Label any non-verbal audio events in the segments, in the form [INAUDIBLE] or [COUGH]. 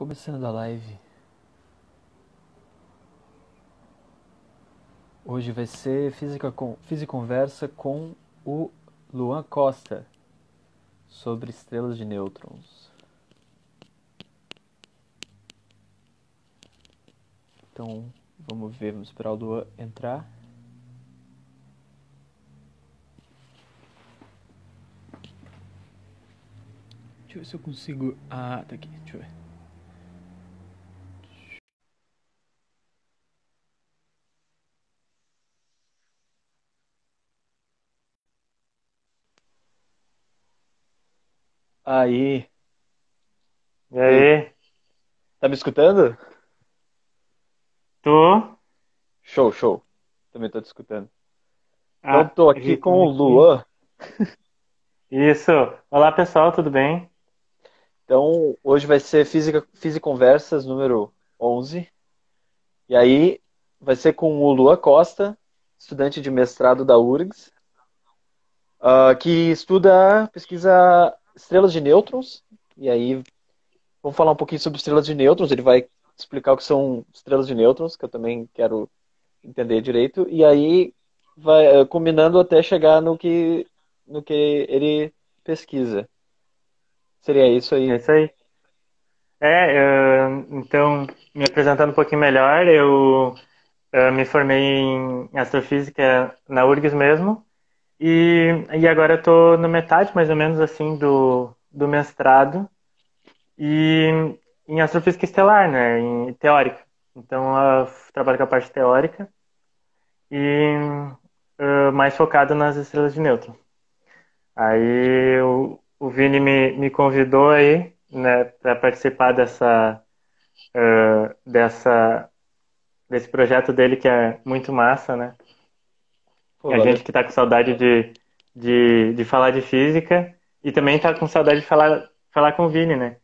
Começando a live. Hoje vai ser Física, com, Física Conversa com o Luan Costa sobre estrelas de nêutrons. Então, vamos ver, vamos esperar o Luan entrar. Deixa eu ver se eu consigo. Ah, tá aqui, deixa eu ver. Aí, E aí, tá me escutando? tu? Show, show. Também tô te escutando. Ah, Então, tô aqui com o aqui. Luan. Isso. Olá, pessoal, tudo bem? Então, hoje vai ser Física, Física Conversas número 11. E aí, vai ser com o Luan Costa, estudante de mestrado da URGS, ah, que estuda, pesquisa estrelas de nêutrons. E aí, vamos falar um pouquinho sobre estrelas de nêutrons. Ele vai explicar o que são estrelas de nêutrons, que eu também quero entender direito. E aí, vai eh, combinando até chegar no que, no que ele pesquisa. Seria isso É aí. isso aí. É, então, me apresentando um pouquinho melhor, eu me formei em astrofísica na URGS mesmo, e, e agora eu tô na metade, mais ou menos, assim, do, do mestrado, e em astrofísica estelar, né, em teórica. Então, eu trabalho com a parte teórica e eh, mais focado nas estrelas de nêutron. Aí o, Vini me, me convidou aí, né, para participar dessa, eh, dessa, desse projeto dele que é muito massa, né? Pô, A valeu. gente que tá com saudade de, de, de falar de física e também tá com saudade de falar, falar com o Vini, né?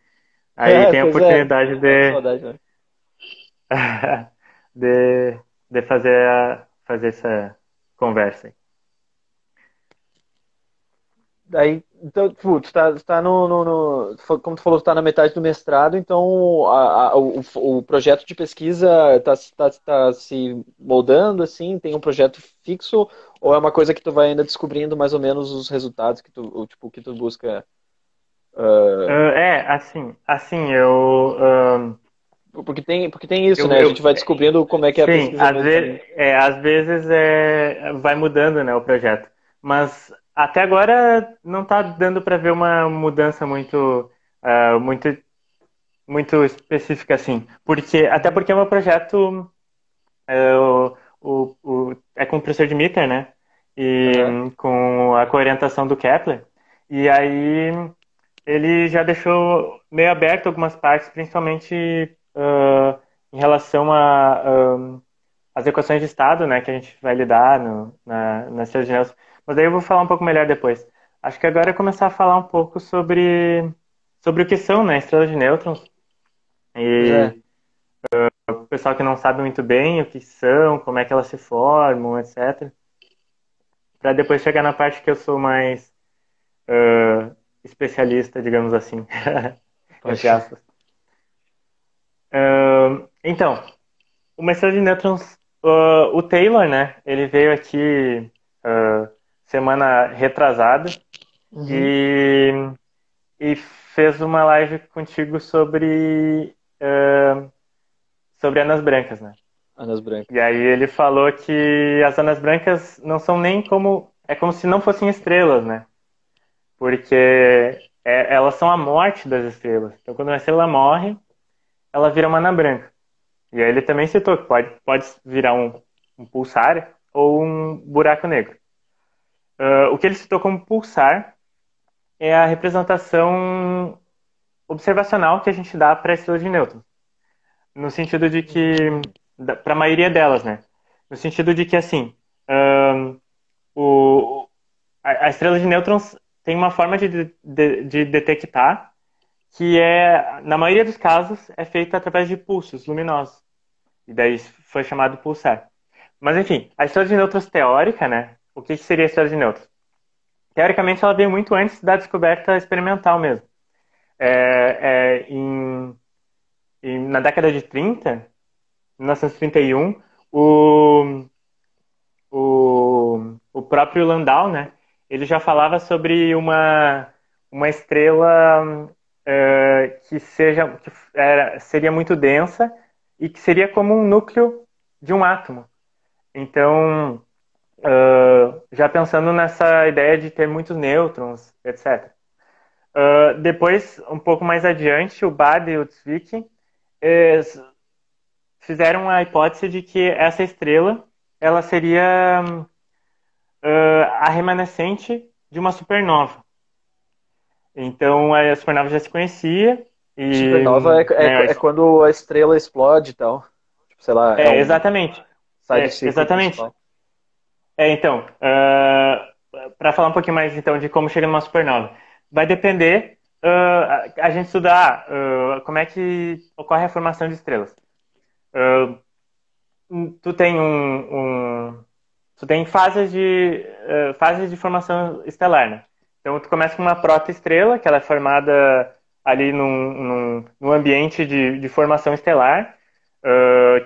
Aí É, tem a é. oportunidade com de, saudade, né? [LAUGHS] de, de fazer, a, fazer essa conversa aí. Daí, então, tipo, tu tá, tu tá no, no, no- como tu falou, tu tá na metade do mestrado, então a- a- o, o projeto de pesquisa tá, tá, tá se moldando, assim, tem um projeto fixo, ou é uma coisa que tu vai ainda descobrindo mais ou menos os resultados que tu, ou, tipo, que tu busca? Ah, é, assim, assim, eu... ahn, porque tem, porque tem isso, Eu, né? A eu, gente vai descobrindo como é que é a pesquisa às é, às vezes é, vai mudando, né, o projeto. Mas até agora não está dando para ver uma mudança muito, ah, muito, muito específica assim. Porque, até porque é um projeto é, o, o, é com o professor Dimitar, né? E Aham. hum, com a coorientação do Kepler. E aí ele já deixou meio aberto algumas partes, principalmente ah, em relação a, as equações de estado, né, que a gente vai lidar no, na, nas nêutrons. Mas aí eu vou falar um pouco melhor depois. Acho que agora é começar a falar um pouco sobre, sobre o que são, né, estrelas de nêutrons. Pois é. E o pessoal que não sabe muito bem o que são, como é que elas se formam, etc. Para depois chegar na parte que eu sou mais ah, especialista, digamos assim, [LAUGHS] entre aspas. Ah, então, uma estrela de nêutrons, o Taylor, né? Ele veio aqui semana retrasada Uhum. e, e fez uma live contigo sobre ah, sobre anãs brancas, né? Anas brancas. E aí ele falou que as anãs brancas não são nem como é como se não fossem estrelas, né? Porque é- elas são a morte das estrelas. Então, quando uma estrela morre, ela vira uma anã branca. E aí ele também citou que pode, pode virar um, um pulsar ou um buraco negro. Ah, o que ele citou como pulsar é a representação observacional que a gente dá para a estrela de nêutrons. No sentido de que, para a maioria delas, né? No sentido de que, assim, ahn, o, a, a estrela de nêutrons tem uma forma de, de, de detectar que é, na maioria dos casos, é feita através de pulsos luminosos. E daí foi chamado pulsar. Mas enfim, a estrela de nêutrons teórica, né? O que seria a de nêutrons? Teoricamente, ela veio muito antes da descoberta experimental mesmo. É, é, em e na década de 30, 1931, o, o, o próprio Landau, né, ele já falava sobre uma, uma estrela uh, que, seja, que era, seria muito densa e que seria como um núcleo de um átomo. Então, uh, já pensando nessa ideia de ter muitos nêutrons, etc. Uh, depois, um pouco mais adiante, o Bade e o Zwick fizeram a hipótese de que essa estrela ela seria uh, a remanescente de uma supernova. Então a supernova já se conhecia. E, supernova é, é, é, quando a estrela explode e tal. Tipo, sei lá. É, é um... exatamente. É, exatamente. Principal. É, então, uh, ah, para falar um pouquinho mais então de como chega numa supernova, vai depender uh, a gente estudar uh, como é que ocorre a formação de estrelas. tu tem um, um, tu tem fases de fases de formação estelar, né? Então tu começa com uma protoestrela que ela é formada ali num, num, num ambiente de, de formação estelar,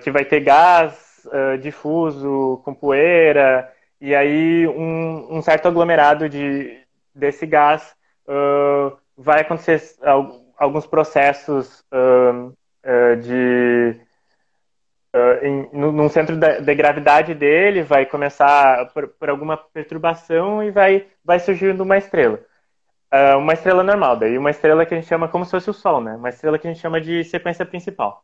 que vai ter gás difuso com poeira e aí um, um certo aglomerado de, desse gás uh, vai acontecer alguns processos uh, uh, de em, num centro de gravidade dele vai começar por, por, alguma perturbação e vai vai surgindo uma estrela. Uma estrela normal daí uma estrela que a gente chama como se fosse o Sol né? Uma estrela que a gente chama de sequência principal.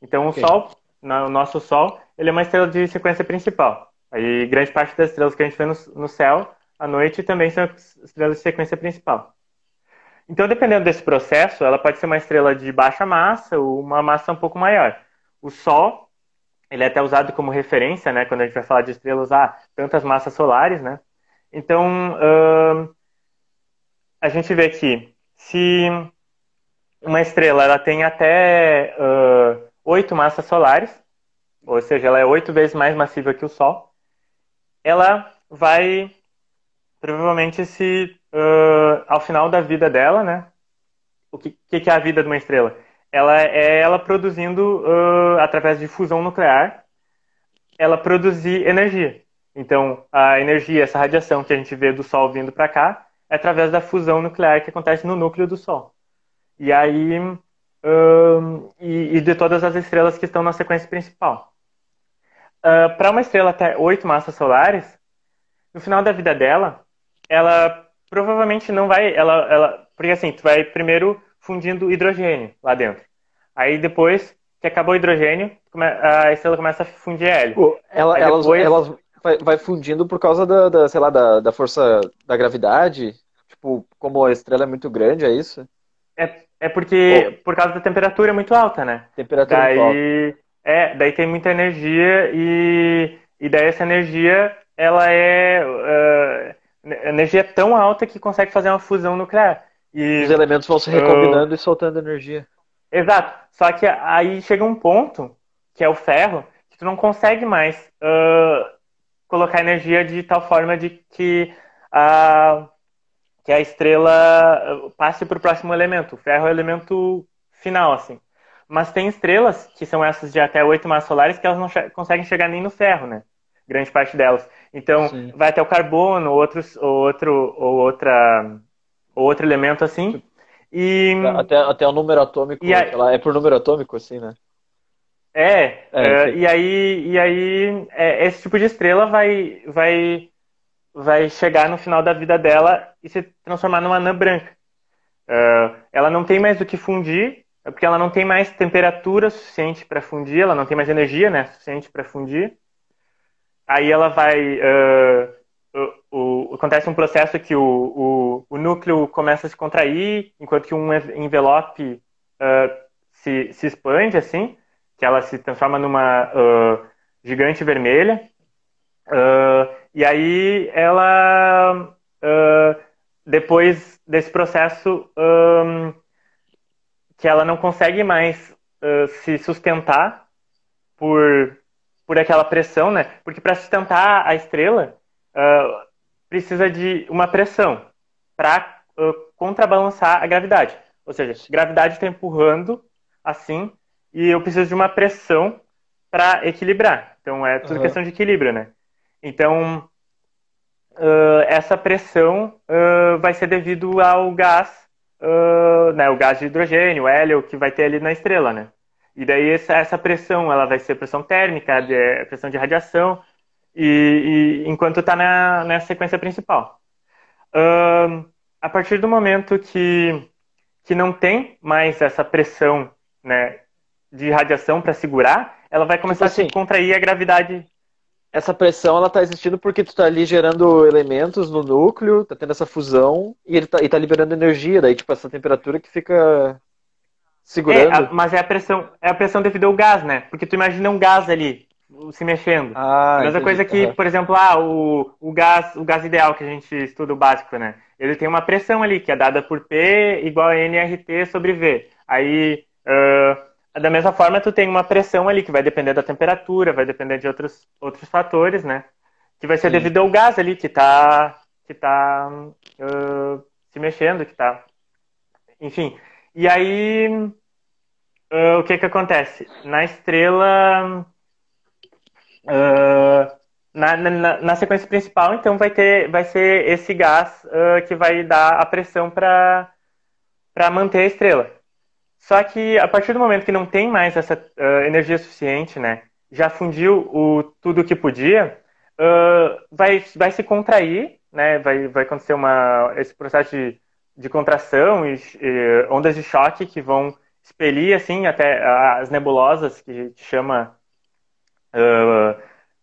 Então okay. o Sol o nosso Sol ele é uma estrela de sequência principal Aí, grande parte das estrelas que a gente vê no, no céu à noite também são estrelas de sequência principal. Então, dependendo desse processo, ela pode ser uma estrela de baixa massa ou uma massa um pouco maior. O Sol, ele é até usado como referência, né, quando a gente vai falar de estrelas, ah, tantas massas solares, né? Então, a gente vê que se uma estrela ela tem até oito uh, massas solares, ou seja, ela é oito vezes mais massiva que o Sol, ela vai provavelmente se uh, ao final da vida dela, né? O que, que é a vida de uma estrela? Ela é ela produzindo uh, através de fusão nuclear, ela produzir energia. Então, a energia, essa radiação que a gente vê do Sol vindo para cá, é através da fusão nuclear que acontece no núcleo do Sol. E aí, uh, e, e de todas as estrelas que estão na sequência principal uh, ah, para uma estrela até oito massas solares, no final da vida dela, ela provavelmente não vai, ela, ela, porque assim, tu vai primeiro fundindo hidrogênio lá dentro. Aí depois que acabou o hidrogênio, a estrela começa a fundir hélio. Ela, depois... elas vai, vai, fundindo por causa da, da, sei lá, da, da força da gravidade. Tipo, como a estrela é muito grande, é isso? É, é porque por causa da temperatura muito alta, né? Temperatura Daí, muito alta. É, daí tem muita energia e, e daí essa energia ela é uh, energia tão alta que consegue fazer uma fusão nuclear. E, Os elementos vão se recombinando uh, e soltando energia. Exato. Só que aí chega um ponto, que é o ferro, que tu não consegue mais uh, colocar energia de tal forma de que a, que a estrela passe para o próximo elemento. O ferro é o elemento final, assim. Mas tem estrelas, que são essas de até oito massas solares, que elas não che conseguem chegar nem no ferro, né? Grande parte delas. Então, Sim. vai até o carbono, outros, ou outro, ou outra, ou outro elemento assim. E... Até, até o número atômico, a... ela é por número atômico, assim, né? É, é, é e aí, e aí é, esse tipo de estrela vai, vai, vai chegar no final da vida dela e se transformar numa anã branca. Uh, ela não tem mais o que fundir, é porque ela não tem mais temperatura suficiente para fundir, ela não tem mais energia né, suficiente para fundir. Aí ela vai. Uh, o, o, acontece um processo que o, o, núcleo começa a se contrair, enquanto que um envelope uh, se, se expande, assim, que ela se transforma numa uh, gigante vermelha. e aí ela. depois desse processo. Um, que ela não consegue mais uh, se sustentar por, por aquela pressão, né? Porque para sustentar a estrela uh, precisa de uma pressão para uh, contrabalançar a gravidade. Ou seja, a gravidade está empurrando assim e eu preciso de uma pressão para equilibrar. Então é tudo uhum. questão de equilíbrio, né? Então essa pressão vai ser devido ao gás, uh, né, o gás de hidrogênio, o hélio que vai ter ali na estrela, né? E daí essa, essa pressão, ela vai ser pressão térmica, de, pressão de radiação, e, e enquanto está na, na sequência principal. a partir do momento que, que não tem mais essa pressão né, de radiação para segurar, ela vai começar tipo assim, a se contrair a gravidade essa pressão ela tá existindo porque tu tá ali gerando elementos no núcleo, tá tendo essa fusão e ele tá, e tá liberando energia, daí tipo essa temperatura que fica segurando. É, mas é a pressão, é a pressão devido ao gás, né? Porque tu imagina um gás ali se mexendo. Ah, a mesma entendi. coisa que, uhum. por exemplo, ah, o, o gás, o gás ideal que a gente estuda o básico, né? Ele tem uma pressão ali que é dada por P igual a nRT sobre V. Aí uh, da mesma forma, tu tem uma pressão ali que vai depender da temperatura, vai depender de outros, outros fatores, né? Que vai ser Sim. devido ao gás ali que está que tá, uh, se mexendo, que está... Enfim, e aí uh, o que que acontece? Na estrela... Uh, na, na, na, sequência principal, então, vai, ter, vai ser esse gás que vai dar a pressão para manter a estrela. Só que a partir do momento que não tem mais essa uh, energia suficiente, né, já fundiu o tudo que podia, uh, vai, vai se contrair, né, vai, vai acontecer uma, esse processo de, de contração e, e ondas de choque que vão expelir assim até as nebulosas que a gente chama uh,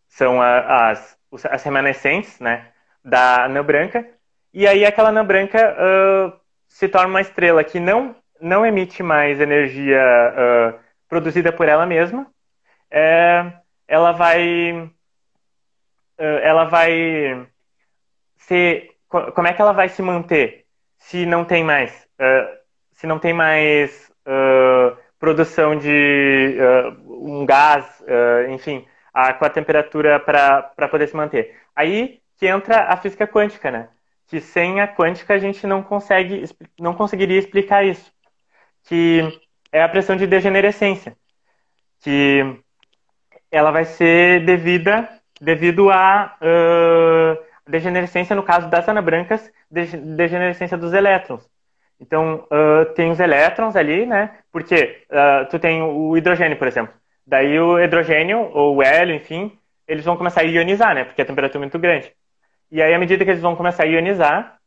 são as, as remanescentes, né, da anã branca. E aí aquela anã branca se torna uma estrela que não não emite mais energia uh, produzida por ela mesma, é, ela vai uh, ela vai ser como é que ela vai se manter se não tem mais uh, se não tem mais produção de um gás enfim a, com a temperatura para poder se manter? Aí que entra a física quântica né? Que sem a quântica a gente não consegue não conseguiria explicar isso que é a pressão de degenerescência, que ela vai ser devida devido à uh, degenerescência, no caso das anabrancas, degenerescência dos elétrons. Então, uh, tem os elétrons ali, né? Porque uh, tu tem o hidrogênio, por exemplo. Daí o hidrogênio, ou o hélio, enfim, eles vão começar a ionizar, né? Porque a temperatura é muito grande. E aí, à medida que eles vão começar a ionizar,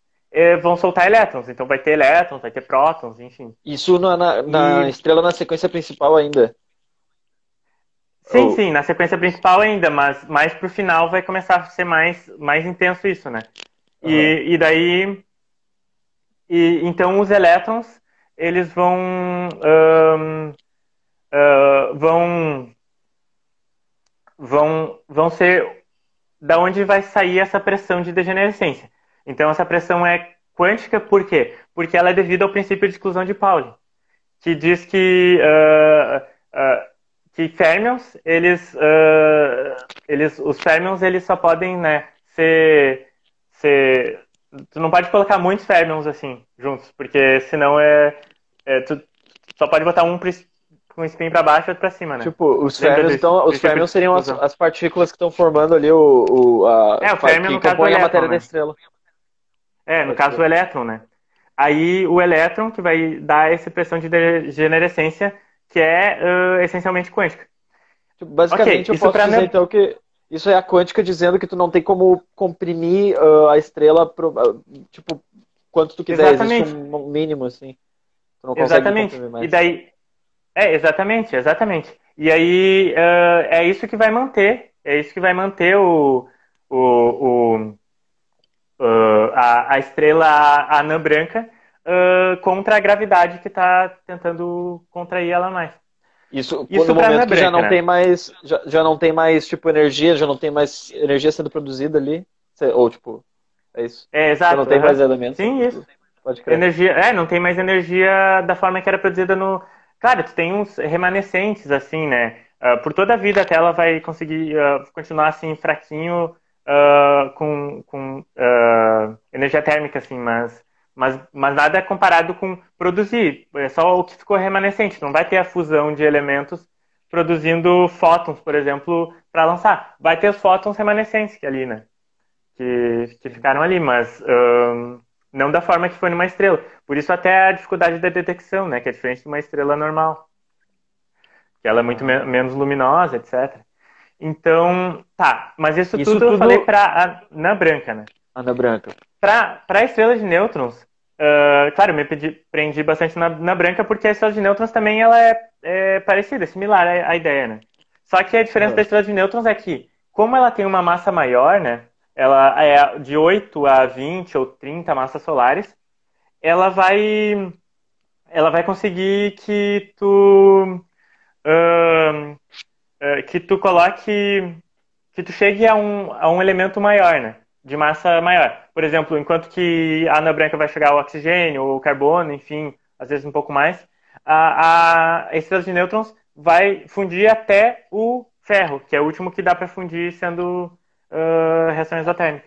vão soltar elétrons. Então vai ter elétrons, vai ter prótons, enfim. Isso na, na, na e... estrela na sequência principal ainda. Sim, Ou... sim, na sequência principal ainda, mas mais pro final vai começar a ser mais, mais intenso isso, né? Uhum. E, e daí. E, então os elétrons, eles vão. Um, uh, vão. Vão, vão ser da onde vai sair essa pressão de degenerescência. Então essa pressão é quântica por quê? Porque ela é devido ao princípio de exclusão de Pauli, que diz que uh, uh, que férmions, eles, uh, eles, os férmions, eles só podem, né, ser, ser, tu não pode colocar muitos férmions assim juntos, porque senão é, é tu só pode botar um com o spin para baixo e outro para cima, né? Tipo, os férmions, então, os férmions seriam as, as, partículas que estão formando ali o, o a, é, o férmion, que compõe a matéria né? da estrela. É, no caso o elétron, né? Aí o elétron que vai dar essa pressão de degenerescência que é uh, essencialmente quântica. Tipo, basicamente okay, eu posso dizer então que isso é a quântica dizendo que tu não tem como comprimir uh, a estrela pro, uh, tipo quanto tu quiser, exatamente. existe um mínimo assim. Tu não exatamente. E daí é exatamente, exatamente. E aí é isso que vai manter, é isso que vai manter o, o, o uh, a, a, estrela a anã branca uh, contra a gravidade que está tentando contrair ela mais. Isso, Isso no momento que já não né? tem mais, já, já não tem mais tipo energia, já não tem mais energia sendo produzida ali, ou tipo, é isso. É exato. Já não tem mais elementos. Sim, isso. Pode crer. Energia, é, não tem mais energia da forma que era produzida no. Claro, tu tem uns remanescentes assim, né? Uh, por toda a vida até ela vai conseguir uh, continuar assim fraquinho uh, com, com uh, energia térmica, assim, mas Mas, mas nada é comparado com produzir. É só o que ficou remanescente. Não vai ter a fusão de elementos produzindo fótons, por exemplo, para lançar. Vai ter os fótons remanescentes que ali, né? Que, que ficaram ali, mas um, não da forma que foi numa estrela. Por isso até a dificuldade da detecção, né? Que é diferente de uma estrela normal. Que ela é muito me menos luminosa, etc. Então, tá. Mas isso, isso tudo, tudo, eu falei para Ana Branca, né? Ana Branca. Para a estrela de nêutrons, uh, claro, me pedi, prendi bastante na, na, branca porque a estrela de nêutrons também ela é, é parecida, é similar à, à, ideia, né? Só que a diferença é. da estrela de nêutrons é que, como ela tem uma massa maior, né? Ela é de 8 a 20 ou 30 massas solares, ela vai ela vai conseguir que tu uh, que tu coloque, que tu chegue a um, a um elemento maior, né? De massa maior. Por exemplo, enquanto que a ana branca vai chegar ao oxigênio, ou carbono, enfim, às vezes um pouco mais, a, a estrela de nêutrons vai fundir até o ferro, que é o último que dá para fundir sendo uh, reação exotérmica.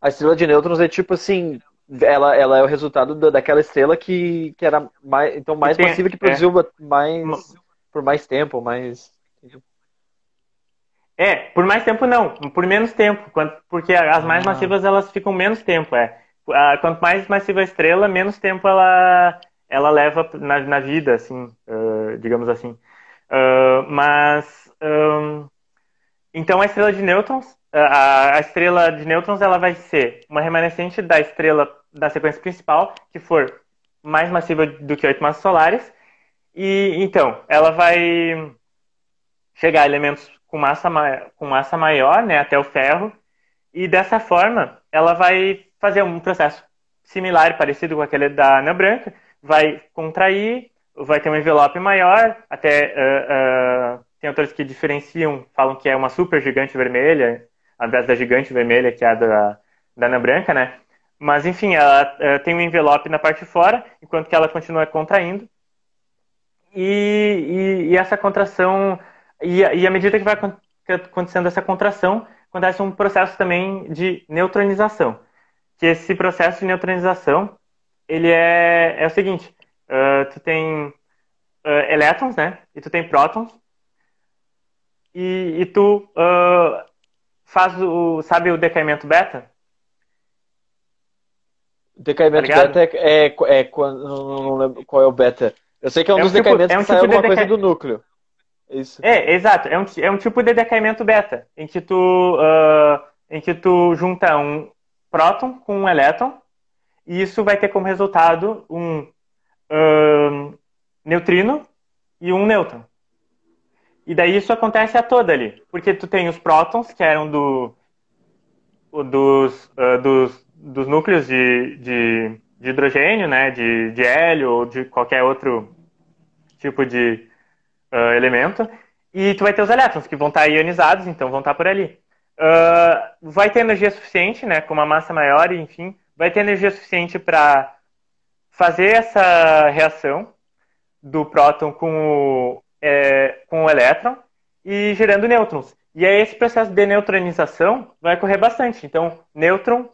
A estrela de nêutrons é tipo assim, ela, ela é o resultado da, daquela estrela que, que era mais, então mais tem, massiva que produziu é, mais por mais tempo, mais. É, por mais tempo não, por menos tempo, porque as mais ah. massivas elas ficam menos tempo, é. Quanto mais massiva a estrela, menos tempo ela, ela leva na, na vida, assim, uh, digamos assim. Uh, mas, um, então a estrela de nêutrons, a, a, estrela de nêutrons ela vai ser uma remanescente da estrela da sequência principal, que for mais massiva do que oito massas solares, e então, ela vai chegar a elementos com massa, com massa maior, né, até o ferro, e dessa forma ela vai fazer um processo similar, parecido com aquele da Ana Branca, vai contrair, vai ter um envelope maior, até uh, uh, tem autores que diferenciam, falam que é uma super gigante vermelha, ao invés da gigante vermelha, que é a da, da Branca, né? Mas, enfim, ela uh, tem um envelope na parte de fora, enquanto que ela continua contraindo, e, e, e essa contração, e, e à medida que vai acontecendo essa contração, acontece um processo também de neutronização. Que esse processo de neutronização, ele é, é o seguinte, uh, tu tem uh, elétrons, né? E tu tem prótons. E, e tu uh, faz o, sabe o decaimento beta? Decaimento tá beta é, é, é, quando, não lembro qual é o beta. Eu sei que é um é dos tipo, decaimentos é um que tipo sai alguma de coisa do núcleo. Isso. É, exato. É um, é um tipo de decaimento beta, em que tu, uh, em que tu junta um próton com um elétron, e isso vai ter como resultado um uh, neutrino e um nêutron. E daí isso acontece a toda ali, porque tu tem os prótons, que eram do, dos, uh, dos, dos núcleos de, de de hidrogênio, né, de, de hélio ou de qualquer outro tipo de uh, elemento. E tu vai ter os elétrons, que vão estar ionizados, então vão estar por ali. Uh, vai ter energia suficiente, né, com uma massa maior, enfim, vai ter energia suficiente para fazer essa reação do próton com o, é, com o elétron e gerando nêutrons. E aí esse processo de neutronização vai ocorrer bastante. Então, nêutron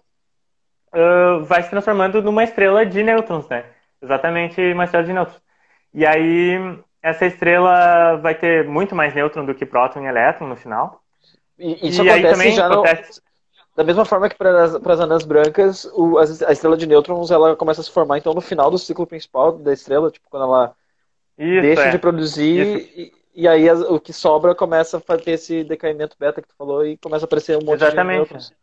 uh, vai se transformando numa estrela de nêutrons, né? Exatamente uma estrela de nêutrons. E aí, essa estrela vai ter muito mais nêutron do que próton e elétron no final. E isso e acontece também já acontece... No... Da mesma forma que para as anãs brancas, o, a, a, estrela de nêutrons ela começa a se formar então no final do ciclo principal da estrela, tipo quando ela isso, deixa é. de produzir e, e, aí as, o que sobra começa a ter esse decaimento beta que tu falou e começa a aparecer um monte Exatamente. de nêutrons.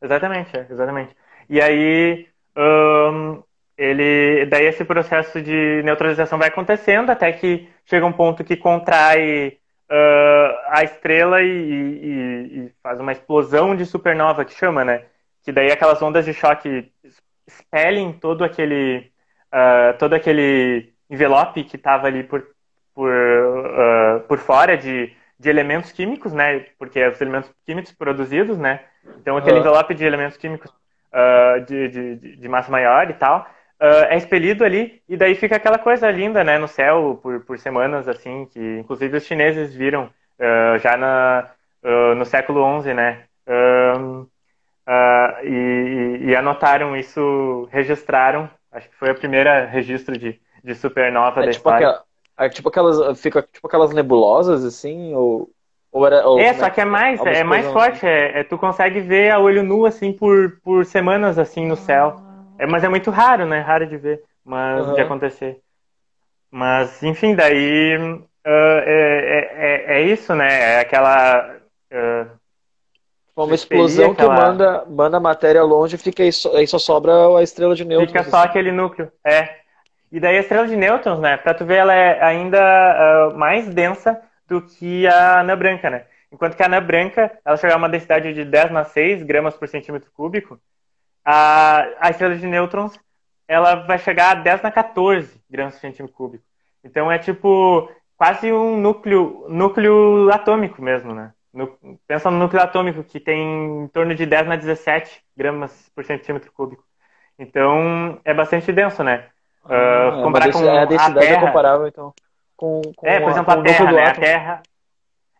Exatamente, é, exatamente. E aí, um, ele, daí esse processo de neutralização vai acontecendo até que chega um ponto que contrai uh, a estrela e, e, e, faz uma explosão de supernova, que chama, né? Que daí aquelas ondas de choque expelem todo aquele, uh, todo aquele envelope que estava ali por, por, uh, por fora de, de elementos químicos, né? Porque é os elementos químicos produzidos, né? Então, aquele envelope de elementos químicos uh, de, de, de, massa maior e tal uh, é expelido ali e daí fica aquela coisa linda, né, no céu por, por semanas, assim, que inclusive os chineses viram uh, já na, no século XI, né? uh, e, e, anotaram isso, registraram. Acho que foi a primeira registro de, de supernova é, da tipo história. Aquela, é, tipo aquelas, fica tipo aquelas nebulosas assim, ou, ou era, ou é, só é que é mais, é, é mais forte. Assim. É, é, tu consegue ver a olho nu assim por, por semanas assim no céu. É, mas é muito raro, né? Raro de ver, mas uhum. de acontecer. Mas enfim, daí uh, é, é, é, isso, né? É aquela uh, uma explosão aquela... que manda, manda a matéria longe e fica aí só, aí só sobra a estrela de nêutrons. Fica só assim. aquele núcleo, é. E daí a estrela de nêutrons, né? Pra tu ver, ela é ainda uh, mais densa do que a anã branca, né? Enquanto que a anã branca, ela chega a uma densidade de 10 na 6 gramas por centímetro cúbico, a, a estrela de nêutrons, ela vai chegar a 10 na 14 gramas por centímetro cúbico. Então é tipo quase um núcleo, núcleo atômico mesmo, né? No, pensa no núcleo atômico, que tem em torno de 10 na 17 gramas por centímetro cúbico. Então, é bastante denso, né? Uh, comparar com é a densidade a terra, é comparável, então, com, com É, por exemplo, a, a Terra, né? A Terra,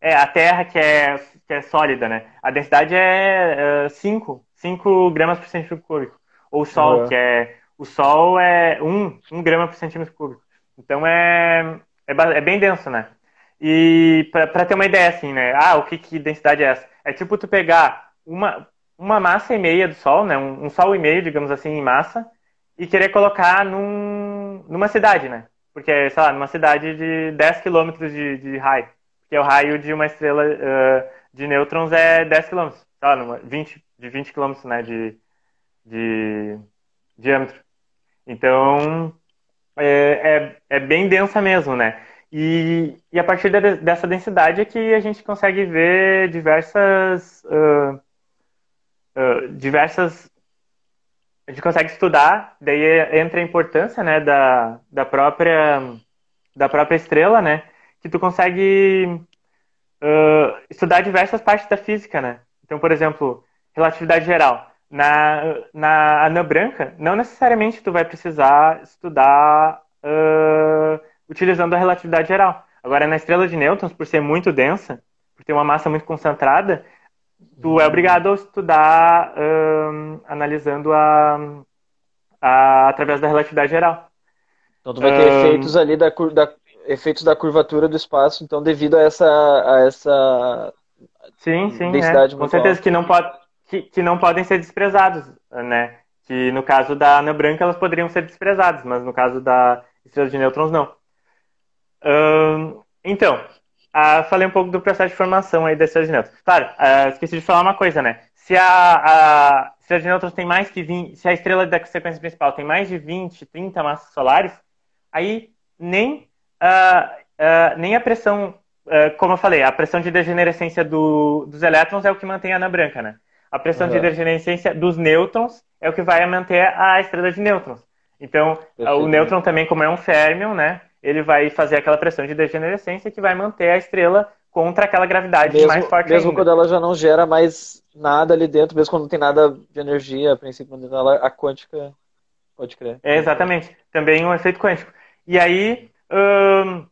é, a Terra que é, que é sólida, né? A densidade é uh, 5, 5 gramas por centímetro cúbico. Ou o Sol, uhum. que é... O Sol é 1, 1 grama por centímetro cúbico. Então, é, é, é bem denso, né? E para ter uma ideia, assim, né? Ah, o que, que densidade é essa? É tipo tu pegar uma, uma massa e meia do Sol, né? Um, um Sol e meio, digamos assim, em massa, e querer colocar num, numa cidade, né? Porque, sei lá, numa cidade de 10 quilômetros de, de raio. Porque o raio de uma estrela uh, de nêutrons é 10 quilômetros. Sei lá, numa, 20, de 20 quilômetros, né? De, de diâmetro. Então, é, é, é bem densa mesmo, né? E, e a partir de, dessa densidade é que a gente consegue ver diversas. Uh, uh, diversas. A gente consegue estudar, daí entra a importância né, da, da, própria, da própria estrela, né? Que tu consegue uh, estudar diversas partes da física, né? Então, por exemplo, relatividade geral. Na, na anã branca, não necessariamente tu vai precisar estudar uh, utilizando a relatividade geral. Agora, na estrela de nêutrons, por ser muito densa, por ter uma massa muito concentrada, tu é obrigado a estudar um, analisando a, a, através da relatividade geral. Então tu vai ter um, efeitos ali da, da, efeitos da curvatura do espaço, então devido a essa a essa sim, sim, densidade é. com certeza que não pode que, que não podem ser desprezados, né? Que no caso da anã branca elas poderiam ser desprezadas, mas no caso da estrela de nêutrons não então, uh, falei um pouco do processo de formação aí desses nêutrons. Claro, uh, esqueci de falar uma coisa, né? Se a, a nêutrons tem mais que 20, se a estrela da sequência principal tem mais de 20, 30 massas solares, aí nem, uh, nem a pressão, como eu falei, a pressão de degenerescência do, dos elétrons é o que mantém a anã branca, né? A pressão uhum. de degenerescência dos nêutrons é o que vai manter a estrela de nêutrons. Então, o nêutron também, como é um férmion, né? Ele vai fazer aquela pressão de degenerescência que vai manter a estrela contra aquela gravidade mesmo, mais forte Mesmo ainda. quando ela já não gera mais nada ali dentro, mesmo quando não tem nada de energia, a princípio, ela, a quântica pode crer. É, exatamente. Também um efeito quântico. E aí, hum,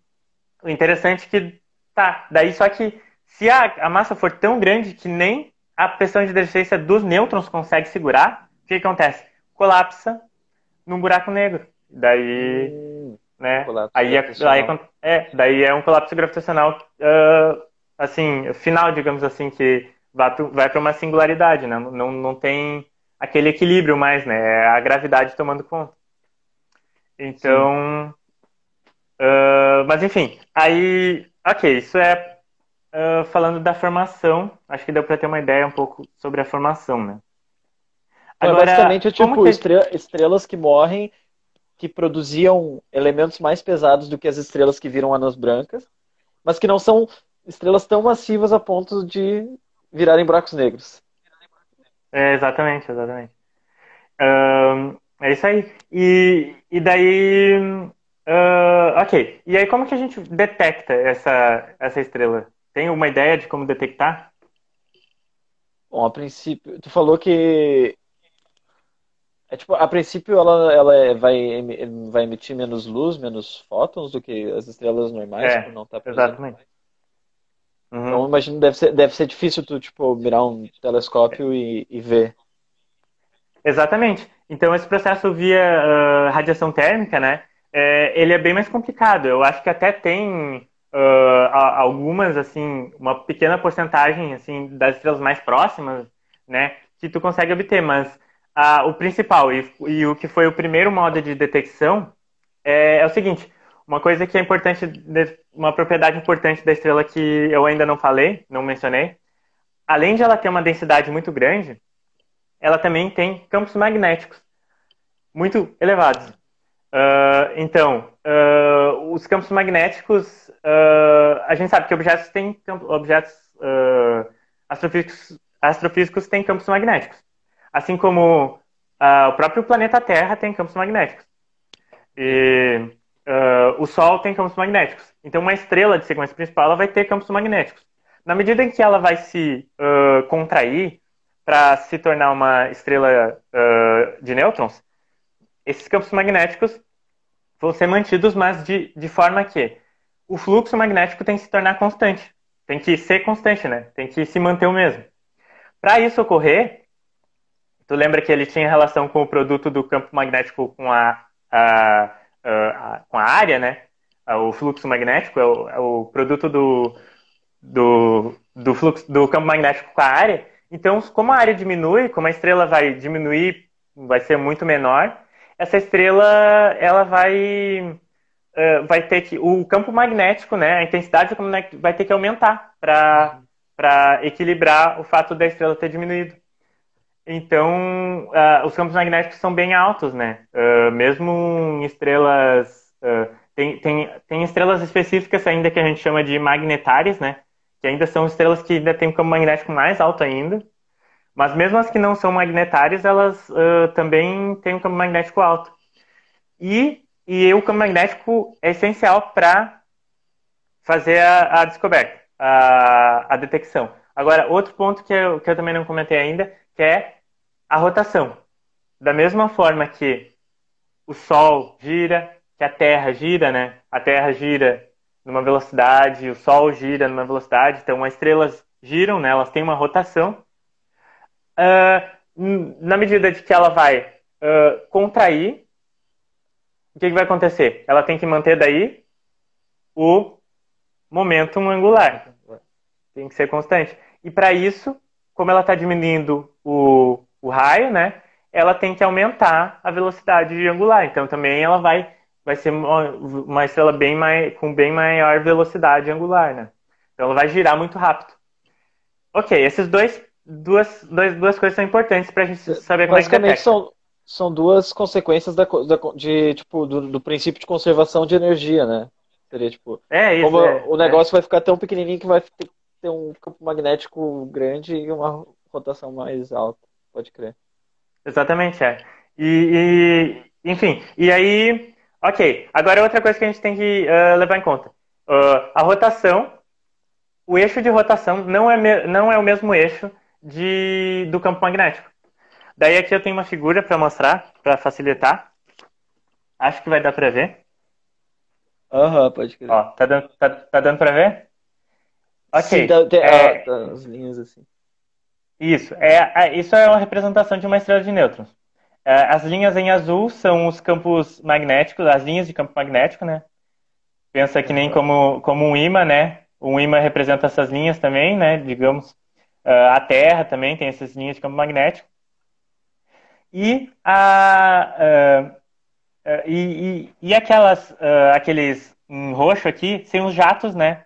o interessante é que, tá, daí só que se a, a massa for tão grande que nem a pressão de degenerescência dos nêutrons consegue segurar, o que acontece? Colapsa num buraco negro. Daí... Hum né? Aí, é, aí é, daí é um colapso gravitacional, uh, assim, final, digamos assim, que vai, vai para uma singularidade, né? Não, não tem aquele equilíbrio mais, né? É a gravidade tomando conta. Então, uh, mas enfim, aí, ok, isso é uh, falando da formação. Acho que deu para ter uma ideia um pouco sobre a formação, né? Agora, basicamente é tipo que... estrelas que morrem que produziam elementos mais pesados do que as estrelas que viram anãs brancas, mas que não são estrelas tão massivas a ponto de virarem buracos negros. É, exatamente, exatamente. Um, é isso aí. E, e daí. Uh, ok. E aí, como que a gente detecta essa, essa estrela? Tem uma ideia de como detectar? Bom, a princípio, tu falou que é tipo, a princípio ela, ela é, vai, vai emitir menos luz, menos fótons do que as estrelas normais, é, por não tá Exatamente. Uhum. Então imagino deve ser, deve ser difícil tu, tipo, mirar um telescópio e, e ver. Exatamente. Então, esse processo via uh, radiação térmica, né, é, ele é bem mais complicado. Eu acho que até tem uh, algumas, assim, uma pequena porcentagem, assim, das estrelas mais próximas, né, que tu consegue obter, mas uh, o principal e, e, o que foi o primeiro modo de detecção é, é o seguinte, uma coisa que é importante, uma propriedade importante da estrela que eu ainda não falei, não mencionei, além de ela ter uma densidade muito grande, ela também tem campos magnéticos muito elevados. Uh, então, uh, os campos magnéticos, uh, a gente sabe que objetos têm objetos astrofísicos, astrofísicos têm campos magnéticos, assim como o próprio planeta Terra tem campos magnéticos. E o Sol tem campos magnéticos. Então, uma estrela de sequência principal ela vai ter campos magnéticos. Na medida em que ela vai se contrair para se tornar uma estrela de nêutrons, esses campos magnéticos vão ser mantidos, mas de, de forma que o fluxo magnético tem que se tornar constante. Tem que ser constante, né? Tem que se manter o mesmo. Para isso ocorrer, tu lembra que ele tinha relação com o produto do campo magnético com a, a, a, a com a área, né? O fluxo magnético é o, é o produto do, do, do, fluxo, do campo magnético com a área. Então, como a área diminui, como a estrela vai diminuir, vai ser muito menor, essa estrela ela vai uh, vai ter que o campo magnético, né, a intensidade do campo magnético vai ter que aumentar para equilibrar o fato da estrela ter diminuído. Então, uh, os campos magnéticos são bem altos, né? Uh, mesmo em estrelas tem, tem, tem estrelas específicas ainda que a gente chama de magnetárias, né? Que ainda são estrelas que ainda têm um campo magnético mais alto ainda. Mas mesmo as que não são magnetárias, elas uh, também têm um campo magnético alto. E, e o campo magnético é essencial para fazer a, a descoberta, a, a, detecção. Agora, outro ponto que eu, que eu também não comentei ainda, que é a rotação. Da mesma forma que o Sol gira, que a Terra gira, né? A Terra gira numa velocidade, o Sol gira numa velocidade, então as estrelas giram, né? Elas têm uma rotação uh, na medida de que ela vai uh, contrair, o que, que vai acontecer? Ela tem que manter daí o momentum angular. Tem que ser constante. E para isso, como ela está diminuindo o, o raio, né? Ela tem que aumentar a velocidade angular. Então também ela vai, vai ser uma, estrela bem mais, com bem maior velocidade angular, né? Então ela vai girar muito rápido. Ok, esses dois duas, duas, duas coisas são importantes para a gente saber como é que detecta. são, são duas consequências da, da, de, tipo, do, do, princípio de conservação de energia, né? Seria tipo. É, isso, como é, o negócio é. vai ficar tão pequenininho que vai ter, ter um campo magnético grande e uma rotação mais alta. Pode crer. Exatamente, é. E, e enfim, e aí. Ok, agora outra coisa que a gente tem que uh, levar em conta. Uh, a rotação, o eixo de rotação não é, não é o mesmo eixo de, do campo magnético. Daí aqui eu tenho uma figura para mostrar, para facilitar. Acho que vai dar para ver. Aham, uhum, pode crer. Ó, tá dando, tá, tá dando para ver? Ok. Tá, tem, é, ah, as linhas assim. Isso, é, é, isso é uma representação de uma estrela de nêutrons. É, as linhas em azul são os campos magnéticos, as linhas de campo magnético, né? Pensa que nem como, como um imã, né? Um imã representa essas linhas também, né? Digamos, Uh, a Terra também tem essas linhas de campo magnético. E, a, uh, uh, e, e, e, aquelas, aqueles em roxo aqui, são os jatos né,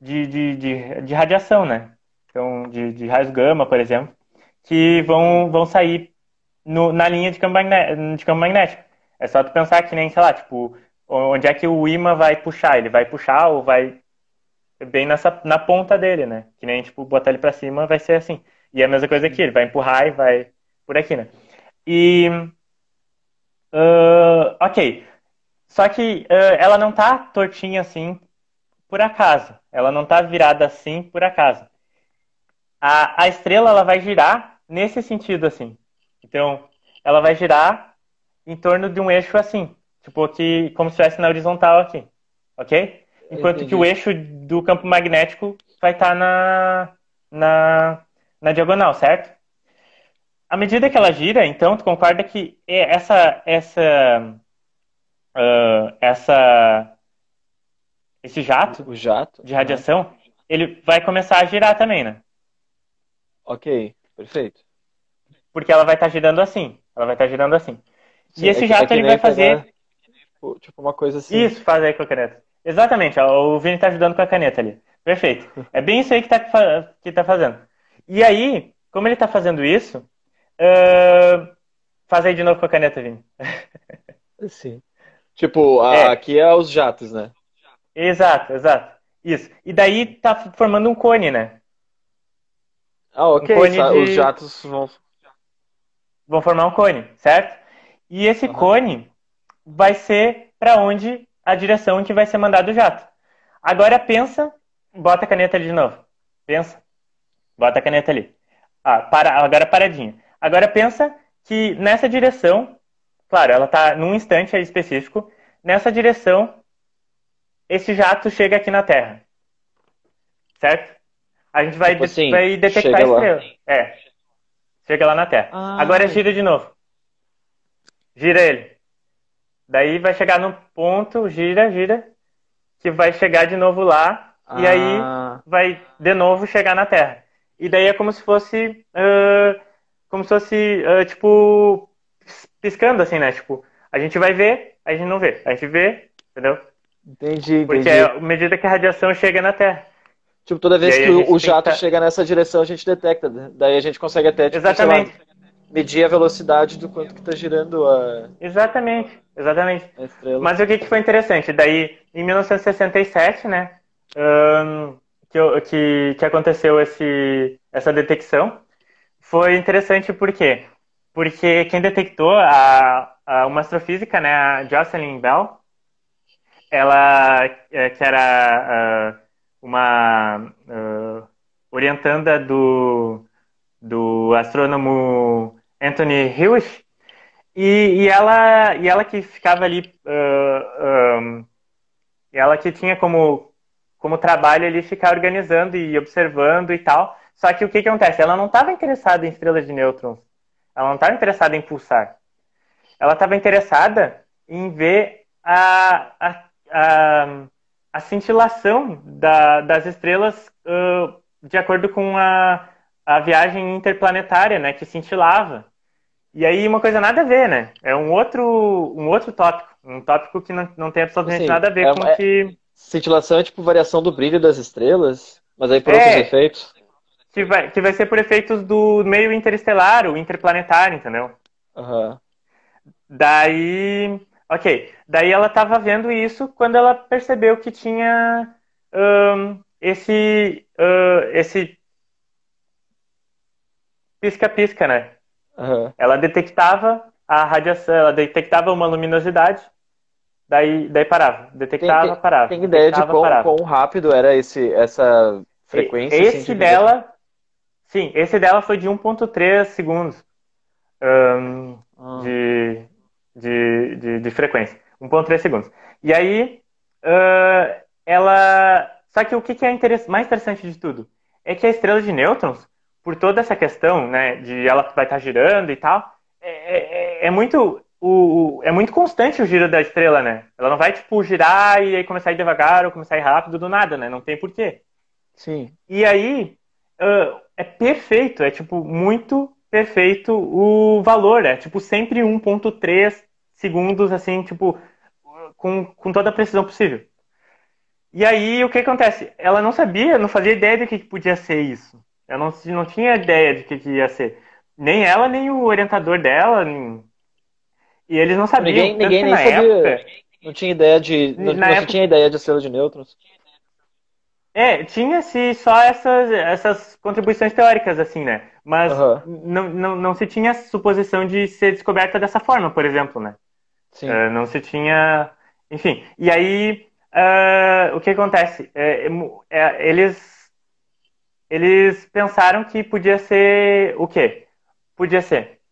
de, de, de, de radiação, né? Então, de, de raios gama, por exemplo, que vão, vão sair no, na linha de campo, de campo magnético. É só tu pensar que nem, sei lá, tipo, onde é que o imã vai puxar? Ele vai puxar ou vai bem nessa, na ponta dele, né? Que nem, tipo, botar ele pra cima vai ser assim. E é a mesma coisa aqui, ele vai empurrar e vai por aqui, né? E. Uh, ok. Só que uh, ela não tá tortinha assim por acaso. Ela não tá virada assim por acaso. A, a estrela ela vai girar nesse sentido assim. Então, ela vai girar em torno de um eixo assim. Tipo, aqui, como se estivesse na horizontal aqui. Ok? Enquanto que o eixo do campo magnético vai estar tá na, na, na diagonal, certo? à medida que ela gira, então, tu concorda que essa, essa, uh, essa, esse jato, o jato de radiação, ele vai começar a girar também, né? Ok, perfeito. Porque ela vai estar tá girando assim. Ela vai estar tá girando assim. Sim, e esse é jato é ele vai fazer. Pegar, tipo uma coisa assim. Isso, faz aí com a caneta. Exatamente, o Vini está ajudando com a caneta ali. Perfeito. [LAUGHS] É bem isso aí que está que tá fazendo. E aí, como ele está fazendo isso, uh, faz aí de novo com a caneta, Vini. [LAUGHS] Sim. Tipo, a, é. aqui é os jatos, né? Exato, exato. Isso. E daí tá formando um cone, né? Ah, ok. Um de... Os jatos vão... vão formar um cone, certo? E esse uhum. cone vai ser para onde a direção em que vai ser mandado o jato. Agora pensa, bota a caneta ali de novo. Pensa, bota a caneta ali. Ah, para, agora paradinha. Agora pensa que nessa direção, claro, ela está num instante específico, nessa direção, esse jato chega aqui na Terra. Certo? A gente vai, tipo assim, vai detectar a estrela. Lá. É. Chega lá na Terra. Ah, Agora gira de novo. Gira ele. Daí vai chegar no ponto, gira, gira, que vai chegar de novo lá. Ah. E aí ah. vai de novo chegar na Terra. E daí é como se fosse. Uh, como se fosse, uh, tipo. Piscando assim, né? Tipo, a gente vai ver, a gente não vê. A gente vê, entendeu? Entendi, Porque entendi. é à medida que a radiação chega na Terra. Tipo, toda vez que o jato chega nessa direção, a gente detecta. Né? Daí a gente consegue até, tipo, Exatamente. Lá, medir a velocidade do quanto que está girando a... Exatamente, exatamente. A. Mas o que, que foi interessante? Daí, em 1967, né, um, que, que, que aconteceu esse, essa detecção, foi interessante por quê? Porque quem detectou a, a uma astrofísica, né, a Jocelyn Bell, ela, é, que era... Uma uh, orientanda do, do astrônomo Anthony Hewish, e, e, ela, e ela que ficava ali, uh, um, ela que tinha como, como trabalho ali ficar organizando e observando e tal. Só que o que, que acontece? Ela não estava interessada em estrelas de nêutrons. Ela não estava interessada em pulsar. Ela estava interessada em ver a, a, a, a cintilação da, das estrelas uh, de acordo com a, a viagem interplanetária, né, que cintilava. E aí uma coisa nada a ver, né? É um outro, um outro tópico, um tópico que não, não tem absolutamente nada a ver é, com é, que... Cintilação é tipo variação do brilho das estrelas, mas aí por é, outros efeitos. Que vai, que vai ser por efeitos do meio interestelar, o interplanetário, entendeu? Uhum. Daí Ok. Daí ela estava vendo isso quando ela percebeu que tinha um, esse uh, esse pisca-pisca, né? Uhum. Ela detectava a radiação, ela detectava uma luminosidade, daí, daí parava. Detectava, tem, tem, parava. Tem ideia de quão, quão, rápido era esse, essa frequência? Esse assim, de dela, vida? sim, esse dela foi de 1.3 segundos um, ah. de, de, de, de frequência. 1.3 segundos. E aí, uh, ela... Só que o que, é mais interessante de tudo? É que a estrela de nêutrons, por toda essa questão, né, de ela vai estar girando e tal, é, é, é muito... O, o, é muito constante o giro da estrela, né? Ela não vai, tipo, girar e aí começar a ir devagar ou começar a ir rápido do nada, né? Não tem porquê. Sim. E aí, uh, é perfeito, é, tipo, muito perfeito o valor. É tipo sempre 1.3 segundos, assim, tipo, com, com toda a precisão possível. E aí o que acontece? Ela não sabia, não fazia ideia de que podia ser isso. Ela não, não tinha ideia de que, que ia ser. Nem ela, nem o orientador dela. Nem... E eles não sabiam. Ninguém, ninguém nem sabia. Época, não tinha ideia de. Não, não época... tinha ideia de estrela de nêutrons. É, tinha-se só essas, essas contribuições teóricas, assim, né? Mas uhum. não, não, não se tinha suposição de ser descoberta dessa forma, por exemplo, né? Sim. Uh, não se tinha. Enfim. E aí, uh, o que acontece? É, é, eles, eles pensaram que podia ser o quê? Podia ser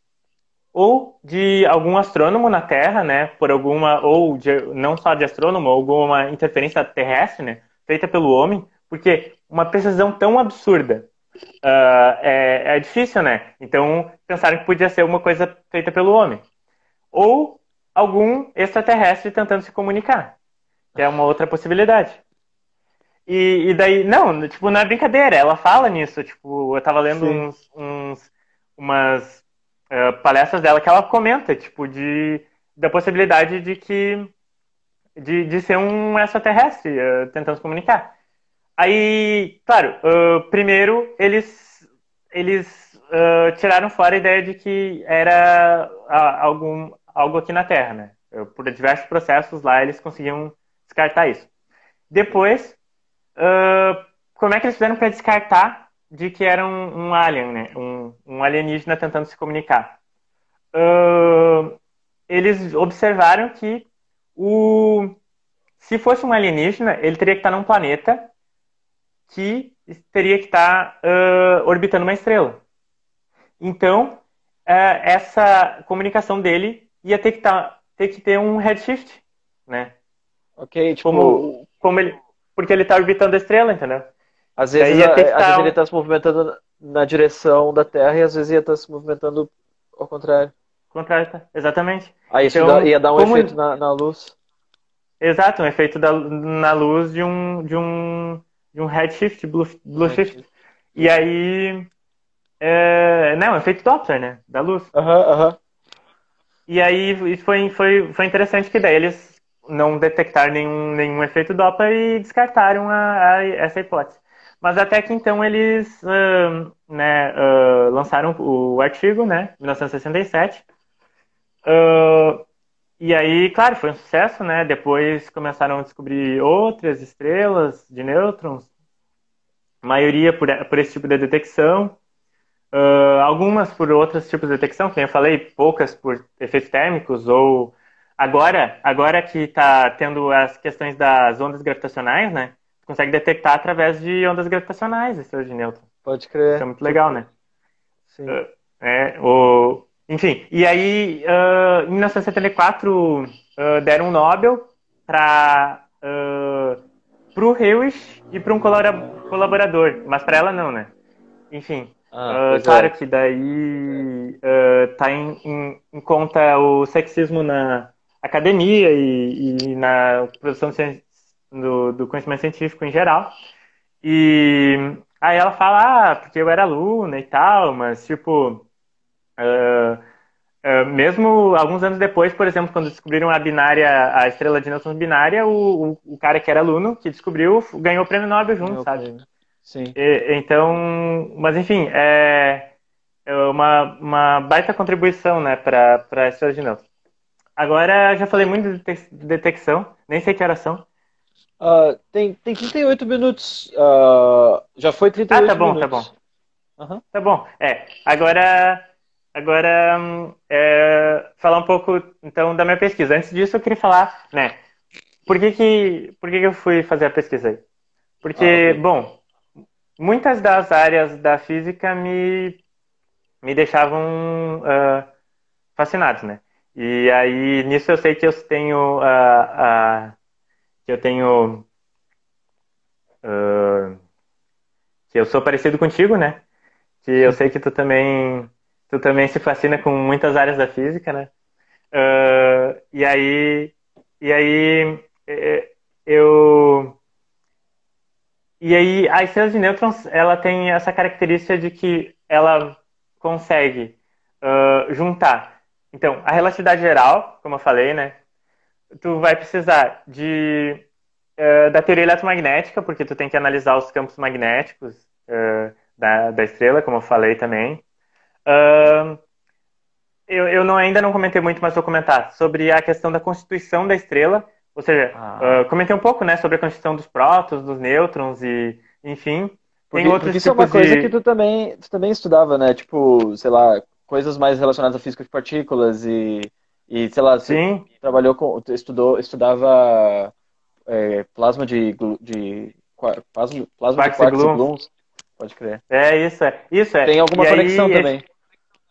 ou de algum astrônomo na Terra, né? Por alguma. Ou de, não só de astrônomo, alguma interferência terrestre, né? feita pelo homem, porque uma precisão tão absurda uh, é, é difícil, né? Então pensaram que podia ser uma coisa feita pelo homem. Ou algum extraterrestre tentando se comunicar, que é uma outra possibilidade. E, e, daí, não, tipo, não é brincadeira, ela fala nisso, tipo, eu tava lendo uns, uns, umas uh, palestras dela que ela comenta, tipo, de, da possibilidade de que, de, de ser um extraterrestre uh, tentando se comunicar. Aí, claro, uh, primeiro eles, eles tiraram fora a ideia de que era algum, algo aqui na Terra, né? Por diversos processos lá eles conseguiam descartar isso. Depois, uh, como é que eles fizeram para descartar de que era um, um alien, né? Um, um, alienígena tentando se comunicar? Uh, eles observaram que o, se fosse um alienígena, ele teria que estar num planeta que teria que estar uh, orbitando uma estrela. Então, essa comunicação dele ia ter que, tá, ter que ter um redshift, né? Ok, tipo... Como, como ele, porque ele está orbitando a estrela, entendeu? Às vezes, a, às vezes ele está se movimentando na direção da Terra e às vezes ia estar tá se movimentando ao contrário. Contrário, tá? exatamente. Aí isso então, ia dar um como... efeito na, na, luz. Exato, um efeito da, na luz de um, de um, de um redshift, blue, blue shift. E aí... É... Não, efeito Doppler, né? Da luz. Aham, uh aham. -huh, uh -huh. E aí isso foi, foi, foi interessante que daí eles não detectaram nenhum, nenhum efeito Doppler e descartaram a, a, essa hipótese. Mas até que então eles uh, né, uh, lançaram o artigo, né, 1967. Uh, e aí, claro, foi um sucesso, né? Depois começaram a descobrir outras estrelas de nêutrons, maioria por, por esse tipo de detecção. Uh, algumas por outros tipos de detecção, que eu falei, poucas por efeitos térmicos, ou agora, agora que está tendo as questões das ondas gravitacionais, né? consegue detectar através de ondas gravitacionais estrelas de nêutrons. Pode crer. Isso é muito legal, né? Sim. Uh, é, o... Enfim, e aí, uh, em 1974, uh, deram um Nobel para uh, o Hewish e para um colaborador, mas para ela não, né? Enfim, ah, uh, claro é. que daí uh, tá em, em, em, conta o sexismo na academia e, e na produção do, do, conhecimento científico em geral. E aí ela fala, ah, porque eu era aluna e tal, mas tipo. Uh, Uh, mesmo alguns anos depois, por exemplo, quando descobriram a binária, a estrela de nêutrons binária, o, o, o, cara que era aluno, que descobriu, ganhou o prêmio Nobel junto, sabe? Sim. E, então, mas enfim, é, é uma, uma baita contribuição, né, para a história de nêutrons. Agora, já falei muito de detecção, nem sei que horas são. Uh, tem, tem 38 minutos. Uh, já foi 38 minutos. Ah, tá bom, minutos. tá bom. Uhum. Tá bom. É, agora, agora é, falar um pouco, então, da minha pesquisa. Antes disso, eu queria falar, né, por que que, por que, que eu fui fazer a pesquisa aí? Porque, ah, okay. bom, muitas das áreas da física me, me deixavam uh, fascinados, né? E aí, nisso eu sei que eu tenho uh, uh, que eu tenho que eu sou parecido contigo, né? Que eu sei que tu também tu também se fascina com muitas áreas da física, né? e aí e aí eh, eu e aí, a estrela de nêutrons, ela tem essa característica de que ela consegue uh, juntar. Então, a relatividade geral, como eu falei, né? Tu vai precisar de uh, da teoria eletromagnética, porque tu tem que analisar os campos magnéticos uh, da, da estrela, como eu falei também. eu, eu não, ainda não comentei muito, mas vou comentar sobre a questão da constituição da estrela, ou seja, ah. uh, comentei um pouco, né, sobre a constituição dos prótons, dos nêutrons e, enfim, porque, tem outros porque isso é uma coisa que tu também, tu também estudava, né? Tipo, sei lá, coisas mais relacionadas à física de partículas e, e sei lá, Sim. trabalhou com, estudou, estudava é, plasma de, de plasma, plasma quartz de quartz e gluons. Pode crer. É isso, é isso é. Tem alguma e conexão aí, também.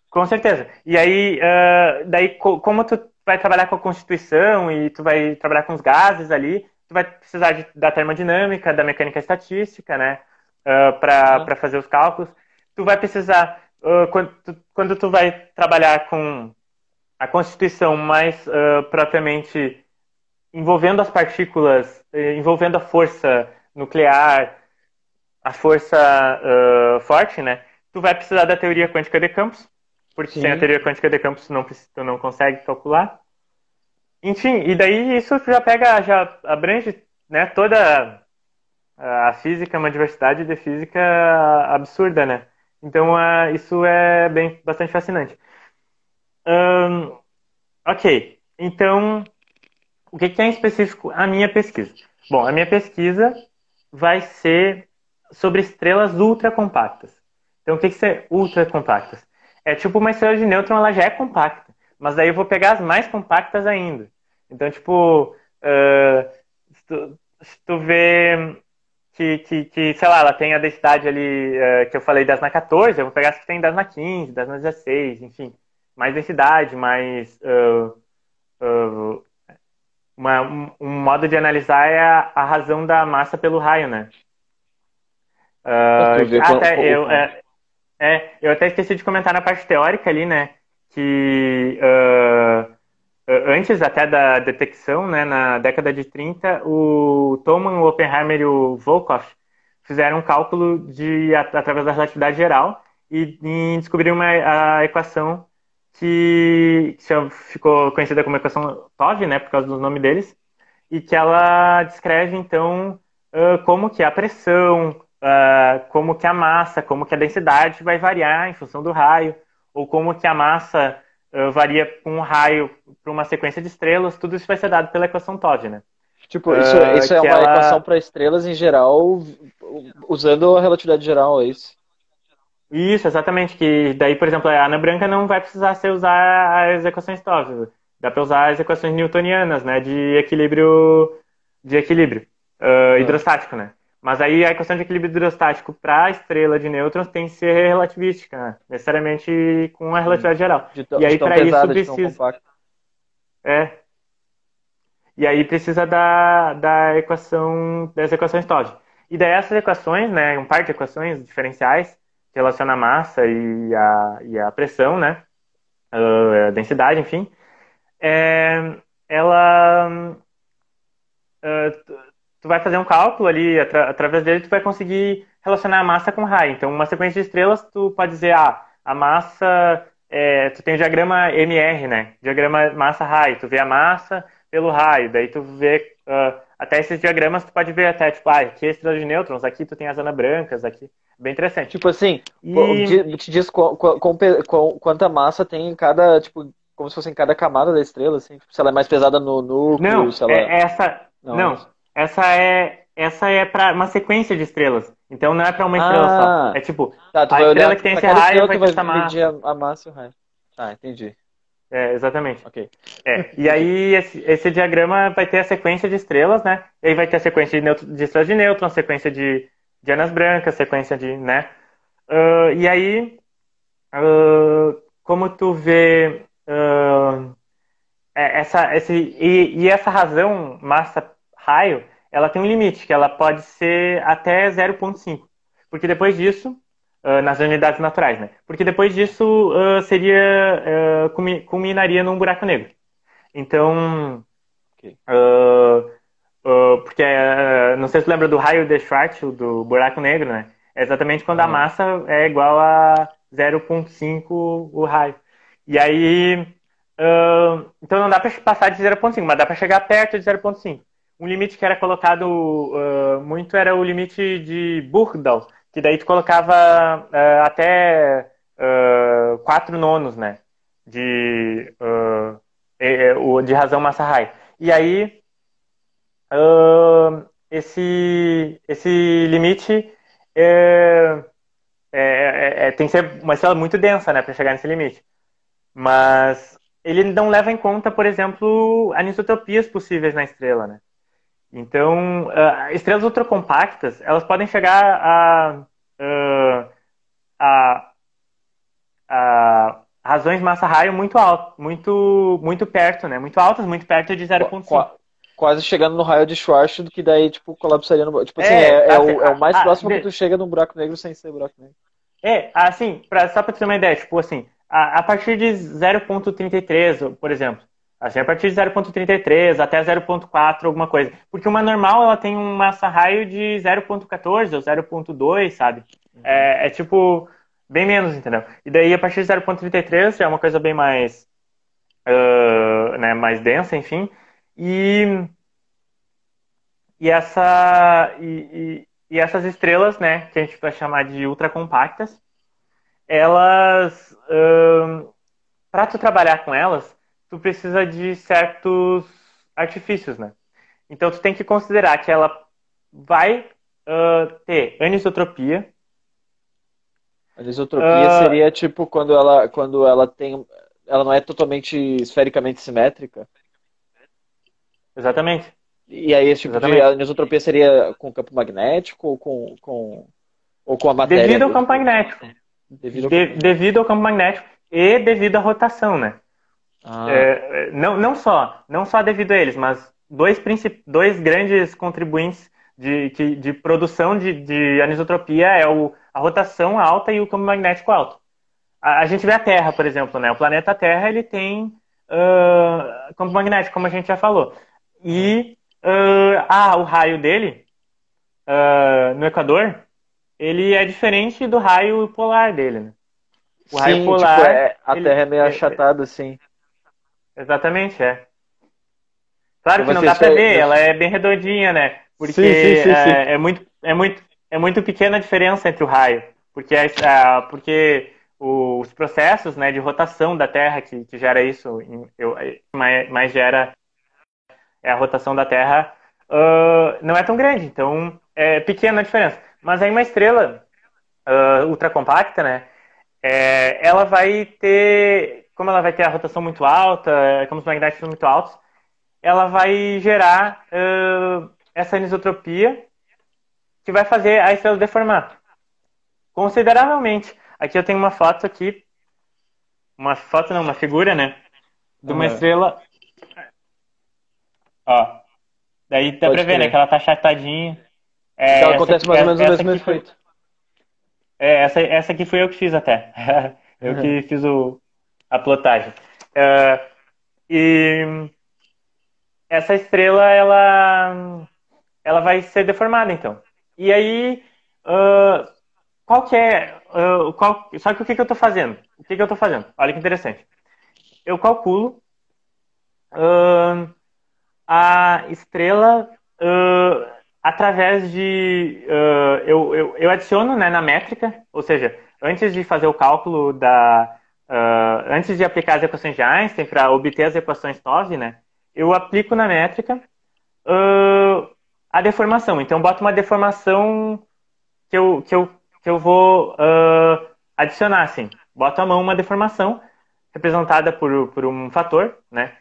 Com certeza. E aí, uh, daí como tu vai trabalhar com a constituição e tu vai trabalhar com os gases ali, tu vai precisar de, da termodinâmica, da mecânica estatística, né? uh, para fazer os cálculos. Tu vai precisar, uh, quando, tu, quando tu vai trabalhar com a constituição mais uh, propriamente envolvendo as partículas, eh, envolvendo a força nuclear, a força uh, forte, né? Tu vai precisar da teoria quântica de campos, porque Sim. sem a teoria quântica de campos tu não, tu não consegue calcular. Enfim, e daí isso já pega, já abrange né, toda a física, uma diversidade de física absurda, né? Então uh, isso é bem bastante fascinante. Um, ok, então o que, que é em específico a minha pesquisa? Bom, a minha pesquisa vai ser sobre estrelas ultracompactas. Então, o que, que é ultracompactas? É tipo uma estrela de nêutron, ela já é compacta, mas daí eu vou pegar as mais compactas ainda. Então, tipo, uh, se, tu, se, tu, vê que, que, que, sei lá, ela tem a densidade ali uh, que eu falei das na 14, eu vou pegar as que tem das na 15, das na 16, enfim. Mais densidade, mais uh, uma, um, modo de analisar é a, a, razão da massa pelo raio, né? Uh, até, eu, é, é, eu até esqueci de comentar na parte teórica ali, né? Que uh, antes até da detecção, né, na década de 30, o Thomann, o Oppenheimer e o Volkoff fizeram um cálculo de, através da relatividade geral e, e descobriram uma, a equação que, ficou conhecida como equação TOV, né, por causa do nome deles, e que ela descreve, então, como que a pressão, como que a massa, como que a densidade vai variar em função do raio, ou como que a massa varia com um raio para uma sequência de estrelas, tudo isso vai ser dado pela equação TOV, né? Tipo, isso, isso é uma ela... equação para estrelas em geral, usando a relatividade geral, é isso? Isso, exatamente. Que daí, por exemplo, a Ana Branca não vai precisar ser usar as equações Stokes. Dá para usar as equações newtonianas, né? De equilíbrio, de equilíbrio uh, hidrostático, né? Mas aí a equação de equilíbrio hidrostático para a estrela de nêutrons tem que ser relativística, né? necessariamente com a relatividade geral. De e aí para isso precisa. É. E aí precisa da, da equação das equações Todd. E daí essas equações, né, um par de equações diferenciais, relaciona a massa e a, e a pressão, né? a densidade, enfim. É, ela. Uh, tu vai fazer um cálculo ali, atra, através dele, tu vai conseguir relacionar a massa com raio. Então, uma sequência de estrelas, tu pode dizer, ah, a massa. É, tu tem o diagrama MR, né? Diagrama massa-raio. Tu vê a massa pelo raio. Daí tu vê. Uh, até esses diagramas, tu pode ver até, tipo, ah, aqui é estrela de nêutrons, aqui tu tem as anas brancas, aqui. Bem interessante. Tipo assim, e... te diz qual, qual, qual, quanta massa tem em cada, tipo, como se fosse em cada camada da estrela, assim, tipo, se ela é mais pesada no núcleo, não, se ela... É essa, não, não essa é, essa é para uma sequência de estrelas. Então não é para uma estrela ah, só. É tipo, tá, a estrela que tem esse raio vai ter essa massa. A, a massa e o raio. Tá, entendi. É, exatamente. Ok. É, e aí esse, esse, diagrama vai ter a sequência de estrelas, né? E aí vai ter a sequência de, de estrelas de nêutrons, sequência de de Anas Brancas, sequência de, né? Uh, e aí, uh, como tu vê uh, essa, esse, e, e, essa razão massa-raio, ela tem um limite, que ela pode ser até 0,5. Porque depois disso, nas unidades naturais, né? Porque depois disso seria, culminaria num buraco negro. Então, okay. Uh, porque, uh, não sei se você lembra do raio de Schwarzschild, do buraco negro, né? É exatamente quando uhum. a massa é igual a 0,5 o raio. E aí, uh, então não dá para passar de 0,5, mas dá para chegar perto de 0,5. Um limite que era colocado muito era o limite de Burdal, que daí tu colocava até 4 nonos, né? De, de razão massa-raio. E aí, uh, esse, esse limite é, é, é, é, tem que ser uma estrela muito densa né, para chegar nesse limite. Mas ele não leva em conta, por exemplo, anisotropias possíveis na estrela. Né? Então, uh, estrelas ultracompactas, elas podem chegar a, uh, a, a razões massa-raio muito alto, muito, muito perto, né? Muito altas, muito perto de 0,5. quase chegando no raio de Schwarzschild, que daí, tipo, colapsaria no... Tipo assim, é, é, assim, o, é o, mais ah, próximo que tu chega num buraco negro sem ser buraco negro. É, assim, pra, só pra ter uma ideia, tipo assim, a, a partir de 0.33, por exemplo, assim, a partir de 0.33 até 0.4, alguma coisa. Porque uma normal, ela tem um massa-raio de 0.14 ou 0.2, sabe? Uhum. É, é, tipo, bem menos, entendeu? E daí, a partir de 0.33, já é uma coisa bem mais, uh, né, mais densa, enfim. E, e, essa, e, e, e essas estrelas, né, que a gente vai chamar de ultracompactas, elas, uh, para tu trabalhar com elas, tu precisa de certos artifícios, né? Então tu tem que considerar que ela vai uh, ter anisotropia. Anisotropia uh, seria tipo quando ela, quando ela tem, ela não é totalmente esfericamente simétrica. Exatamente. E aí esse tipo Exatamente. de anisotropia seria com campo magnético ou com, com, ou com a matéria? Devido ao campo magnético. Devido ao, de, devido ao campo magnético e devido à rotação, né? Ah. É, não, não só, não só devido a eles, mas dois, dois grandes contribuintes de, de, de produção de, de, anisotropia é o, a rotação alta e o campo magnético alto. A, a, gente vê a Terra, por exemplo, né? O planeta Terra ele tem uh, campo magnético, como a gente já falou. E uh, ah, o raio dele uh, no Equador, ele é diferente do raio polar dele, né? O Sim, raio polar. Tipo, é, a ele, Terra é meio é, achatada, assim. Exatamente, é. Claro que não dá pra ver, ela é bem redondinha, né? Porque sim, sim, sim, é, é, muito, é, muito, é muito pequena a diferença entre o raio. Porque, a, porque os processos né, de rotação da Terra que, que gera isso, eu, mais, mais gera é a rotação da Terra, uh, não é tão grande. Então, é pequena a diferença. Mas aí uma estrela uh, ultracompacta, né? É, ela vai ter, como ela vai ter a rotação muito alta, campos magnéticos muito altos, ela vai gerar uh, essa anisotropia que vai fazer a estrela deformar consideravelmente. Aqui eu tenho uma foto aqui, uma foto não, uma figura, né, de uma uhum. estrela Ó. Daí dá Pode pra ver, né? Que ela tá achatadinha. É, então acontece mais ou menos o mesmo efeito. É, essa, essa aqui foi eu que fiz até. [LAUGHS] eu uhum. que fiz o, a plotagem. Uh, e essa estrela, ela, ela vai ser deformada, então. E aí, uh, qual que é... Uh, qual, só que o que, que eu estou fazendo? O que, que eu estou fazendo? Olha que interessante. Eu calculo uh, a estrela através de. Eu, eu, eu, adiciono né, na métrica, ou seja, antes de fazer o cálculo da. Uh, antes de aplicar as equações de Einstein para obter as equações TOV, né, eu aplico na métrica a deformação. Então, boto uma deformação que eu, que eu, que eu vou adicionar, assim. Boto a mão uma deformação representada por, por um fator, né?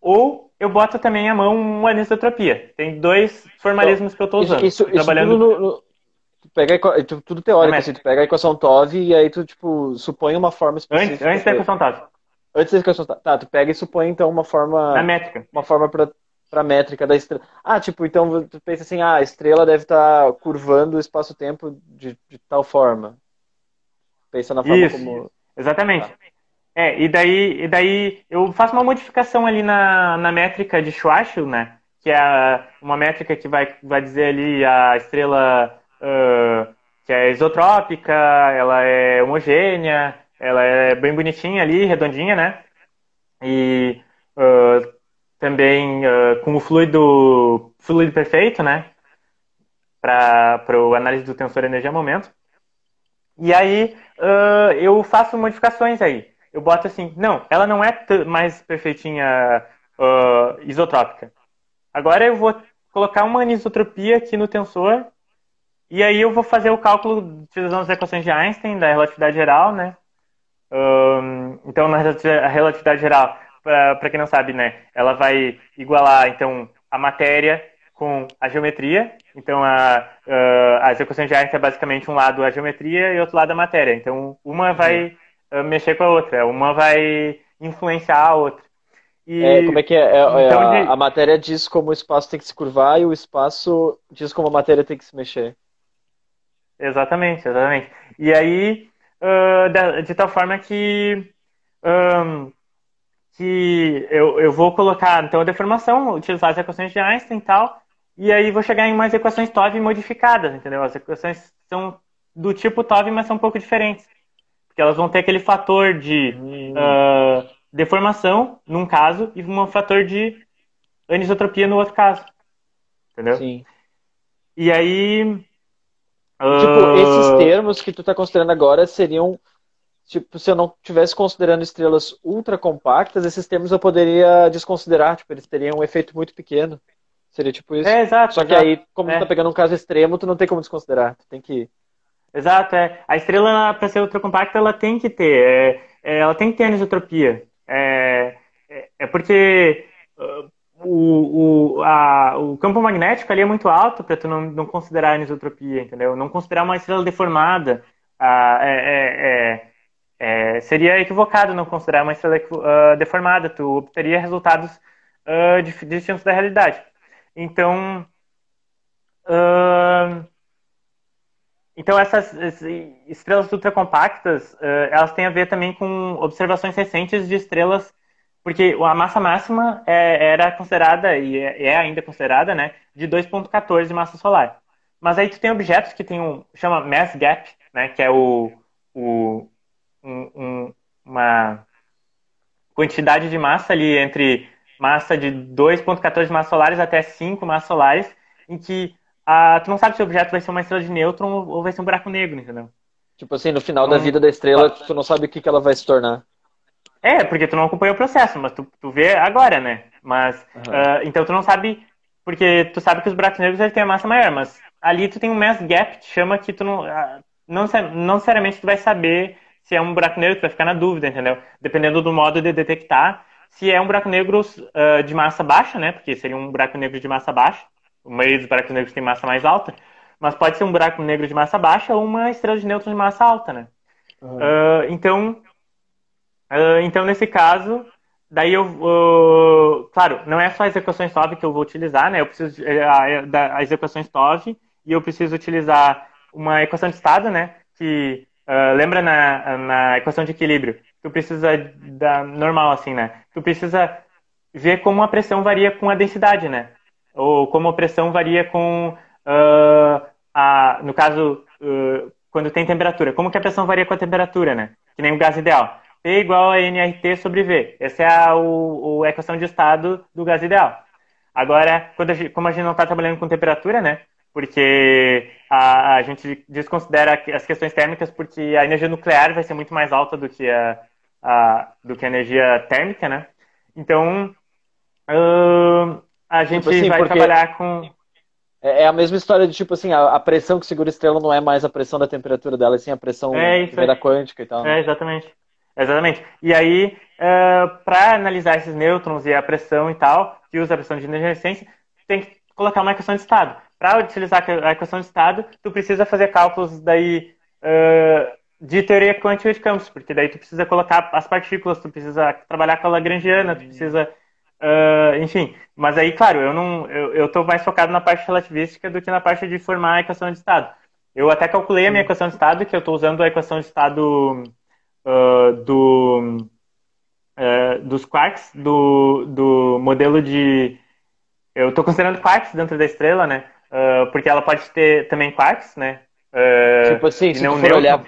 Ou eu boto também a mão uma anisotropia. Tem dois formalismos que eu estou usando. Isso, isso, trabalhando... no, pega, tudo teórico, assim, tu pega a equação TOV e aí tu, tipo, supõe uma forma específica. Antes, antes da equação TOV. Antes da equação TOV. Tá, tu pega e supõe, então, uma forma... Na métrica. Uma forma pra, pra métrica da estrela. Ah, tipo, então tu pensa assim, ah, a estrela deve estar tá curvando o espaço-tempo de, de tal forma. Pensa na forma Isso, como... Exatamente. Tá. É, e daí, e daí eu faço uma modificação ali na, na métrica de Schwarzschild, né? Que é uma métrica que vai, vai dizer ali a estrela uh, que é isotrópica, ela é homogênea, ela é bem bonitinha ali, redondinha, né? E uh, também uh, com o fluido, fluido perfeito, né? Para o análise do tensor energia-momento. E aí eu faço modificações aí eu boto assim, não, ela não é mais perfeitinha uh, isotrópica. Agora eu vou colocar uma anisotropia aqui no tensor e aí eu vou fazer o cálculo utilizando as equações de Einstein da relatividade geral, né? Um, então na relatividade geral, para quem não sabe, né, ela vai igualar então a matéria com a geometria. Então a, uh, as equações de Einstein é basicamente um lado a geometria e outro lado a matéria. Então uma vai mexer com a outra. Uma vai influenciar a outra. E... É, como é que é? é, é então, a, a, matéria diz como o espaço tem que se curvar e o espaço diz como a matéria tem que se mexer. Exatamente, exatamente. E aí, uh, de, tal forma que, um, que eu, eu vou colocar, então, a deformação, utilizar as equações de Einstein e tal, e aí vou chegar em umas equações TOV modificadas, entendeu? As equações são do tipo TOV, mas são um pouco diferentes. Porque elas vão ter aquele fator de hum. uh, deformação, num caso, e um fator de anisotropia no outro caso. Entendeu? Sim. E aí. Tipo, esses termos que tu tá considerando agora seriam. Tipo, se eu não estivesse considerando estrelas ultra compactas, esses termos eu poderia desconsiderar. Tipo, eles teriam um efeito muito pequeno. Seria tipo isso. É, exato. Só que exato. aí, como é. tu tá pegando um caso extremo, tu não tem como desconsiderar. Tu tem que. Exato, é. A estrela, para ser ultra compacta, ela tem que ter. É, é, ela tem que ter anisotropia. É, é, é porque uh, o, o, a, o campo magnético ali é muito alto para tu não, não considerar anisotropia, entendeu? Não considerar uma estrela deformada uh, é, é, seria equivocado não considerar uma estrela uh, deformada. Tu obteria resultados uh, distintos da realidade. Então, então essas estrelas ultracompactas, elas têm a ver também com observações recentes de estrelas porque a massa máxima é, era considerada, e é, é, ainda considerada, né, de 2,14 de massa solar. Mas aí tu tem objetos que tem um, chama mass gap, né, que é o, o um, um, uma quantidade de massa ali entre massa de 2,14 massas solares até 5 massas solares, em que a, tu não sabe se o objeto vai ser uma estrela de nêutron ou vai ser um buraco negro, entendeu? Tipo assim, no final então, da vida da estrela, tu não sabe o que, que ela vai se tornar. É, porque tu não acompanhou o processo, mas tu, tu vê agora, né? Mas, uhum. uh, então tu não sabe, porque tu sabe que os buracos negros eles têm a massa maior, mas ali tu tem um mass gap, te chama que tu não, uh, não, não necessariamente tu vai saber se é um buraco negro, tu vai ficar na dúvida, entendeu? Dependendo do modo de detectar, se é um buraco negro uh, de massa baixa, né? Porque seria um buraco negro de massa baixa, o meio dos buracos negros tem massa mais alta, mas pode ser um buraco negro de massa baixa ou uma estrela de nêutrons de massa alta, né? Uhum. então, Uh, então, nesse caso, daí eu, uh, claro, não é só as equações TOV que eu vou utilizar, né? Eu preciso uh, das equações TOV e eu preciso utilizar uma equação de estado, né? Que ah, lembra na, na equação de equilíbrio, tu precisa da normal assim, né? Tu precisa ver como a pressão varia com a densidade, né? Ou como a pressão varia com a, no caso, quando tem temperatura, como que a pressão varia com a temperatura, né? Que nem o gás ideal. P igual a nRT sobre V. Essa é a, o, a equação de estado do gás ideal. Agora, a gente, como a gente não está trabalhando com temperatura, né? Porque a, a, gente desconsidera as questões térmicas porque a energia nuclear vai ser muito mais alta do que a, a do que a energia térmica, né? Então, uh, a gente tipo assim, vai trabalhar com... É, é a mesma história de, tipo assim, a, a, pressão que segura a estrela não é mais a pressão da temperatura dela, sim a pressão é da quântica e tal. Né? É, exatamente. Exatamente. E aí, uh, é, para analisar esses nêutrons e a pressão e tal, que usa a pressão de inercência, tem que colocar uma equação de estado. Para utilizar a equação de estado, tu precisa fazer cálculos daí uh, de teoria quântica de campos, porque daí tu precisa colocar as partículas, tu precisa trabalhar com a lagrangiana, tu precisa, uh, enfim. Mas aí, claro, eu não, eu, eu tô mais focado na parte relativística do que na parte de formar a equação de estado. Eu até calculei a minha equação de estado, que eu estou usando a equação de estado uh, do, uh, dos quarks, do, do modelo de. Eu estou considerando quarks dentro da estrela, né? Uh, porque ela pode ter também quarks, né? tipo assim, se tu for olhar.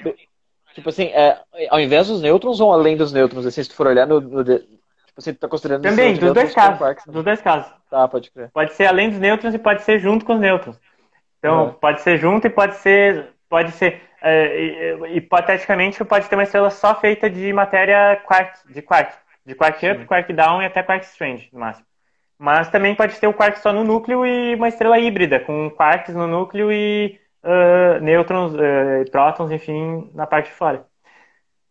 Tipo assim, é, ao invés dos nêutrons ou além dos nêutrons? Assim, se tu for olhar no. no tipo assim, tu tá considerando. Também, dos dois casos. Quarks, né? dos dois casos. Tá, pode crer. Pode ser além dos nêutrons e pode ser junto com os nêutrons. Então, pode ser junto e pode ser. Pode ser hipoteticamente pode ter uma estrela só feita de matéria quark, de quark, de quark up, Sim. quark down e até quark strange, no máximo. Mas também pode ter o quark só no núcleo e uma estrela híbrida, com quarks no núcleo e uh, nêutrons, uh, prótons, enfim, na parte de fora.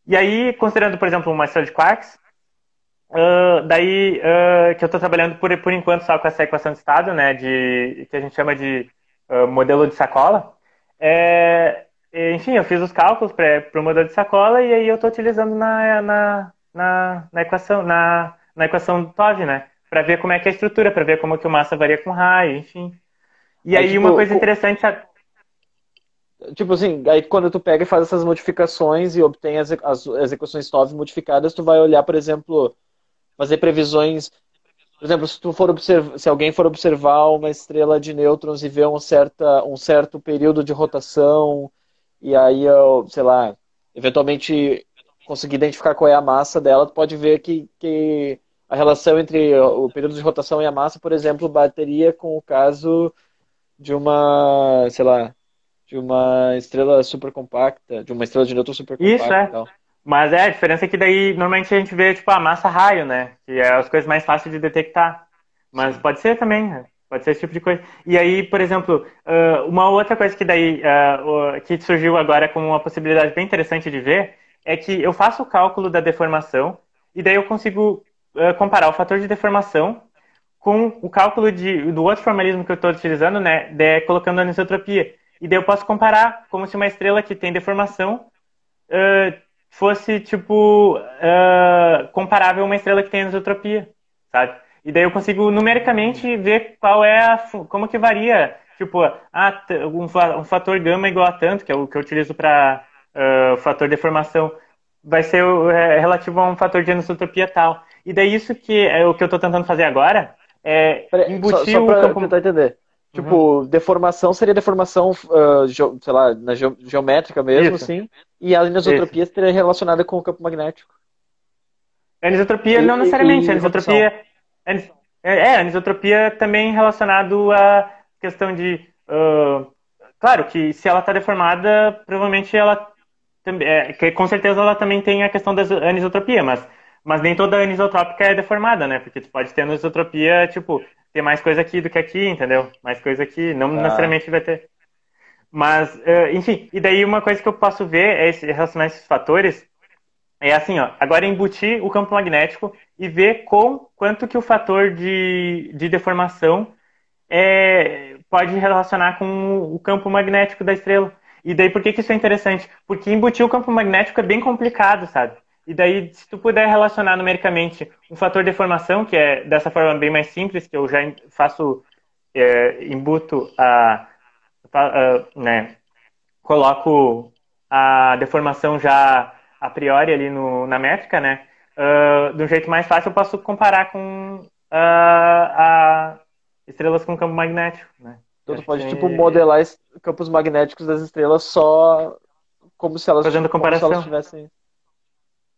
E aí, considerando, por exemplo, uma estrela de quarks, uh, daí que eu estou trabalhando por, por enquanto só com essa equação de estado, né, de, que a gente chama de modelo de sacola, é, enfim, eu fiz os cálculos para o modelo de sacola e aí eu estou utilizando na, na, na, na, equação, na, na equação do TOV, né? Para ver como é que é a estrutura, para ver como que o massa varia com raio, enfim. E aí, tipo, uma coisa interessante. Tipo assim, aí quando tu pega e faz essas modificações e obtém as, as, as equações TOV modificadas, tu vai olhar, por exemplo, fazer previsões. Por exemplo, se tu for observar, se alguém for observar uma estrela de nêutrons e ver um, certa, um certo período de rotação, e aí, sei lá, eventualmente conseguir identificar qual é a massa dela, tu pode ver que, que a relação entre o período de rotação e a massa, por exemplo, bateria com o caso de uma, sei lá, de uma estrela super compacta, de uma estrela de nêutrons super compacta. Isso, é. Mas é, a diferença é que daí normalmente a gente vê tipo a massa raio, né? Que é as coisas mais fáceis de detectar. Mas Sim. pode ser também, né? Pode ser esse tipo de coisa. E aí, por exemplo, uma outra coisa que daí que surgiu agora como uma possibilidade bem interessante de ver é que eu faço o cálculo da deformação e daí eu consigo comparar o fator de deformação com o cálculo de, do outro formalismo que eu estou utilizando, né, de, colocando a anisotropia. E daí eu posso comparar como se uma estrela que tem deformação uh, fosse, tipo, uh, comparável a uma estrela que tem anisotropia, sabe? E daí eu consigo numericamente ver qual é a, como que varia, tipo, ah, um, fator gama igual a tanto, que é o que eu utilizo para uh, fator de deformação, vai ser é, relativo a um fator de anisotropia tal. E daí isso que é o que eu estou tentando fazer agora, é, embutir só, só pra o campo... tentar entender. Tipo, uhum. deformação seria deformação, uh, sei lá, na ge geométrica mesmo, Isso. assim. E a anisotropia seria relacionada com o campo magnético. A anisotropia, e, não necessariamente. a anisotropia. É, é, anisotropia também relacionado à questão de. Uh, claro que se ela está deformada, provavelmente ela. É, com certeza ela também tem a questão da anisotropia, mas mas nem toda anisotrópica é deformada, né? Porque tu pode ter anisotropia, tipo, ter mais coisa aqui do que aqui, entendeu? Mais coisa aqui, não ah. necessariamente vai ter. Mas, uh, enfim, e daí uma coisa que eu posso ver é esse, relacionar esses fatores é assim, ó, agora embutir o campo magnético e ver com quanto que o fator de, de deformação é, pode relacionar com o campo magnético da estrela. E daí por que, que isso é interessante? Porque embutir o campo magnético é bem complicado, sabe? E daí, se tu puder relacionar numericamente um fator de deformação, que é dessa forma bem mais simples, que eu já faço, é, embuto a, a, né, coloco a deformação já a priori ali no, na métrica, né? Uh, de um jeito mais fácil, eu posso comparar com uh, a estrelas com campo magnético, né? Então tu pode, que... tipo, modelar campos magnéticos das estrelas só como se elas, Fazendo comparação. Como se elas tivessem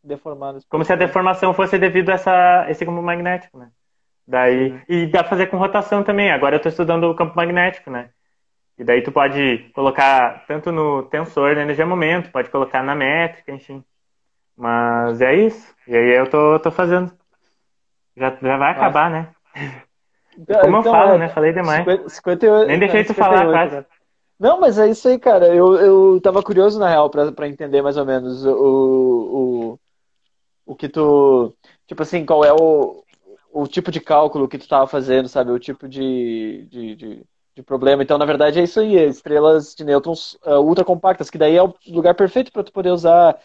deformadas. Como se a deformação fosse devido a essa, esse campo magnético, né? Daí, uhum. e dá pra fazer com rotação também. Agora eu estou estudando o campo magnético, né? E daí tu pode colocar tanto no tensor da energia momento, pode colocar na métrica, enfim. Mas é isso. E aí eu tô, tô fazendo. Já, já vai acabar, né? Como então, eu falo, é, né? Falei demais. 50, 58, Nem deixei tu falar quase. Né? Não, mas é isso aí, cara. Eu, eu tava curioso, na real, pra, pra entender mais ou menos o, o, o que tu. Tipo assim, qual é o, o tipo de cálculo que tu estava fazendo, sabe? O tipo de, de, de, de, problema. Então, na verdade, é isso aí, é estrelas de nêutrons uh, ultra compactas, que daí é o lugar perfeito para tu poder usar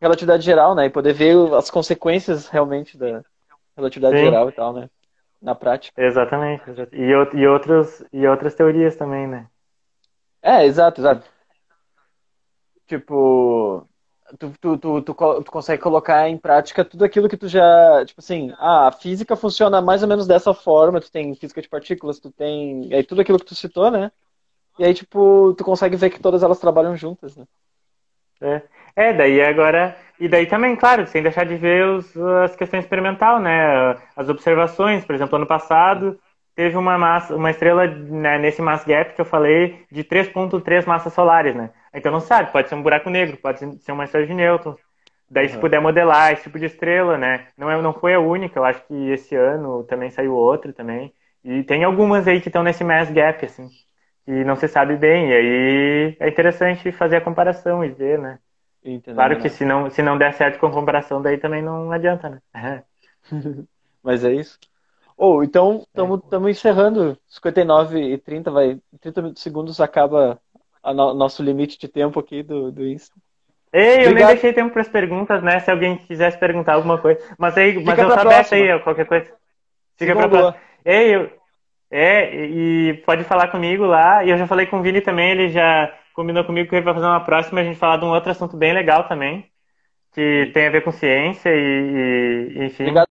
relatividade geral, né? E poder ver as consequências realmente da relatividade Sim. geral e tal, né? Na prática. Exatamente. E, e, outros, e outras teorias também, né? É, exato, exato. Tipo, tu, tu, tu, tu, tu consegue colocar em prática tudo aquilo que tu já. Tipo assim, ah, a física funciona mais ou menos dessa forma, tu tem física de partículas, tu tem. Aí tudo aquilo que tu citou, né? E aí, tipo, tu consegue ver que todas elas trabalham juntas, né? É, é daí agora. E daí também, claro, sem deixar de ver os, as questões experimental, né? As observações, por exemplo, ano passado teve uma massa, uma estrela né, nesse mass gap que eu falei de 3.3 massas solares, né? Então não sabe, pode ser um buraco negro, pode ser uma estrela de nêutrons. Daí se puder modelar esse tipo de estrela, né? Não, é, não foi a única, eu acho que esse ano também saiu outra também. E tem algumas aí que estão nesse mass gap, assim, que não se sabe bem. E aí é interessante fazer a comparação e ver, né? Entendeu, claro que né? se não, se não der certo com a comparação, daí também não adianta, né? [LAUGHS] Mas é isso. Ou, oh, então, estamos é. encerrando. 59 e 30, vai. 30 segundos acaba o no, nosso limite de tempo aqui do, do Insta. Ei, eu Obrigado. nem deixei tempo para as perguntas, né? Se alguém quisesse perguntar alguma coisa. Mas aí, mas Fica eu pra tô aberto aí, qualquer coisa. Fica Fica pra boa. próxima. Ei, eu, é, e pode falar comigo lá. E eu já falei com o Vini também, ele já combinou comigo que ele vai fazer uma próxima a gente falar de um outro assunto bem legal também, que tem a ver com ciência e, e enfim. Obrigado.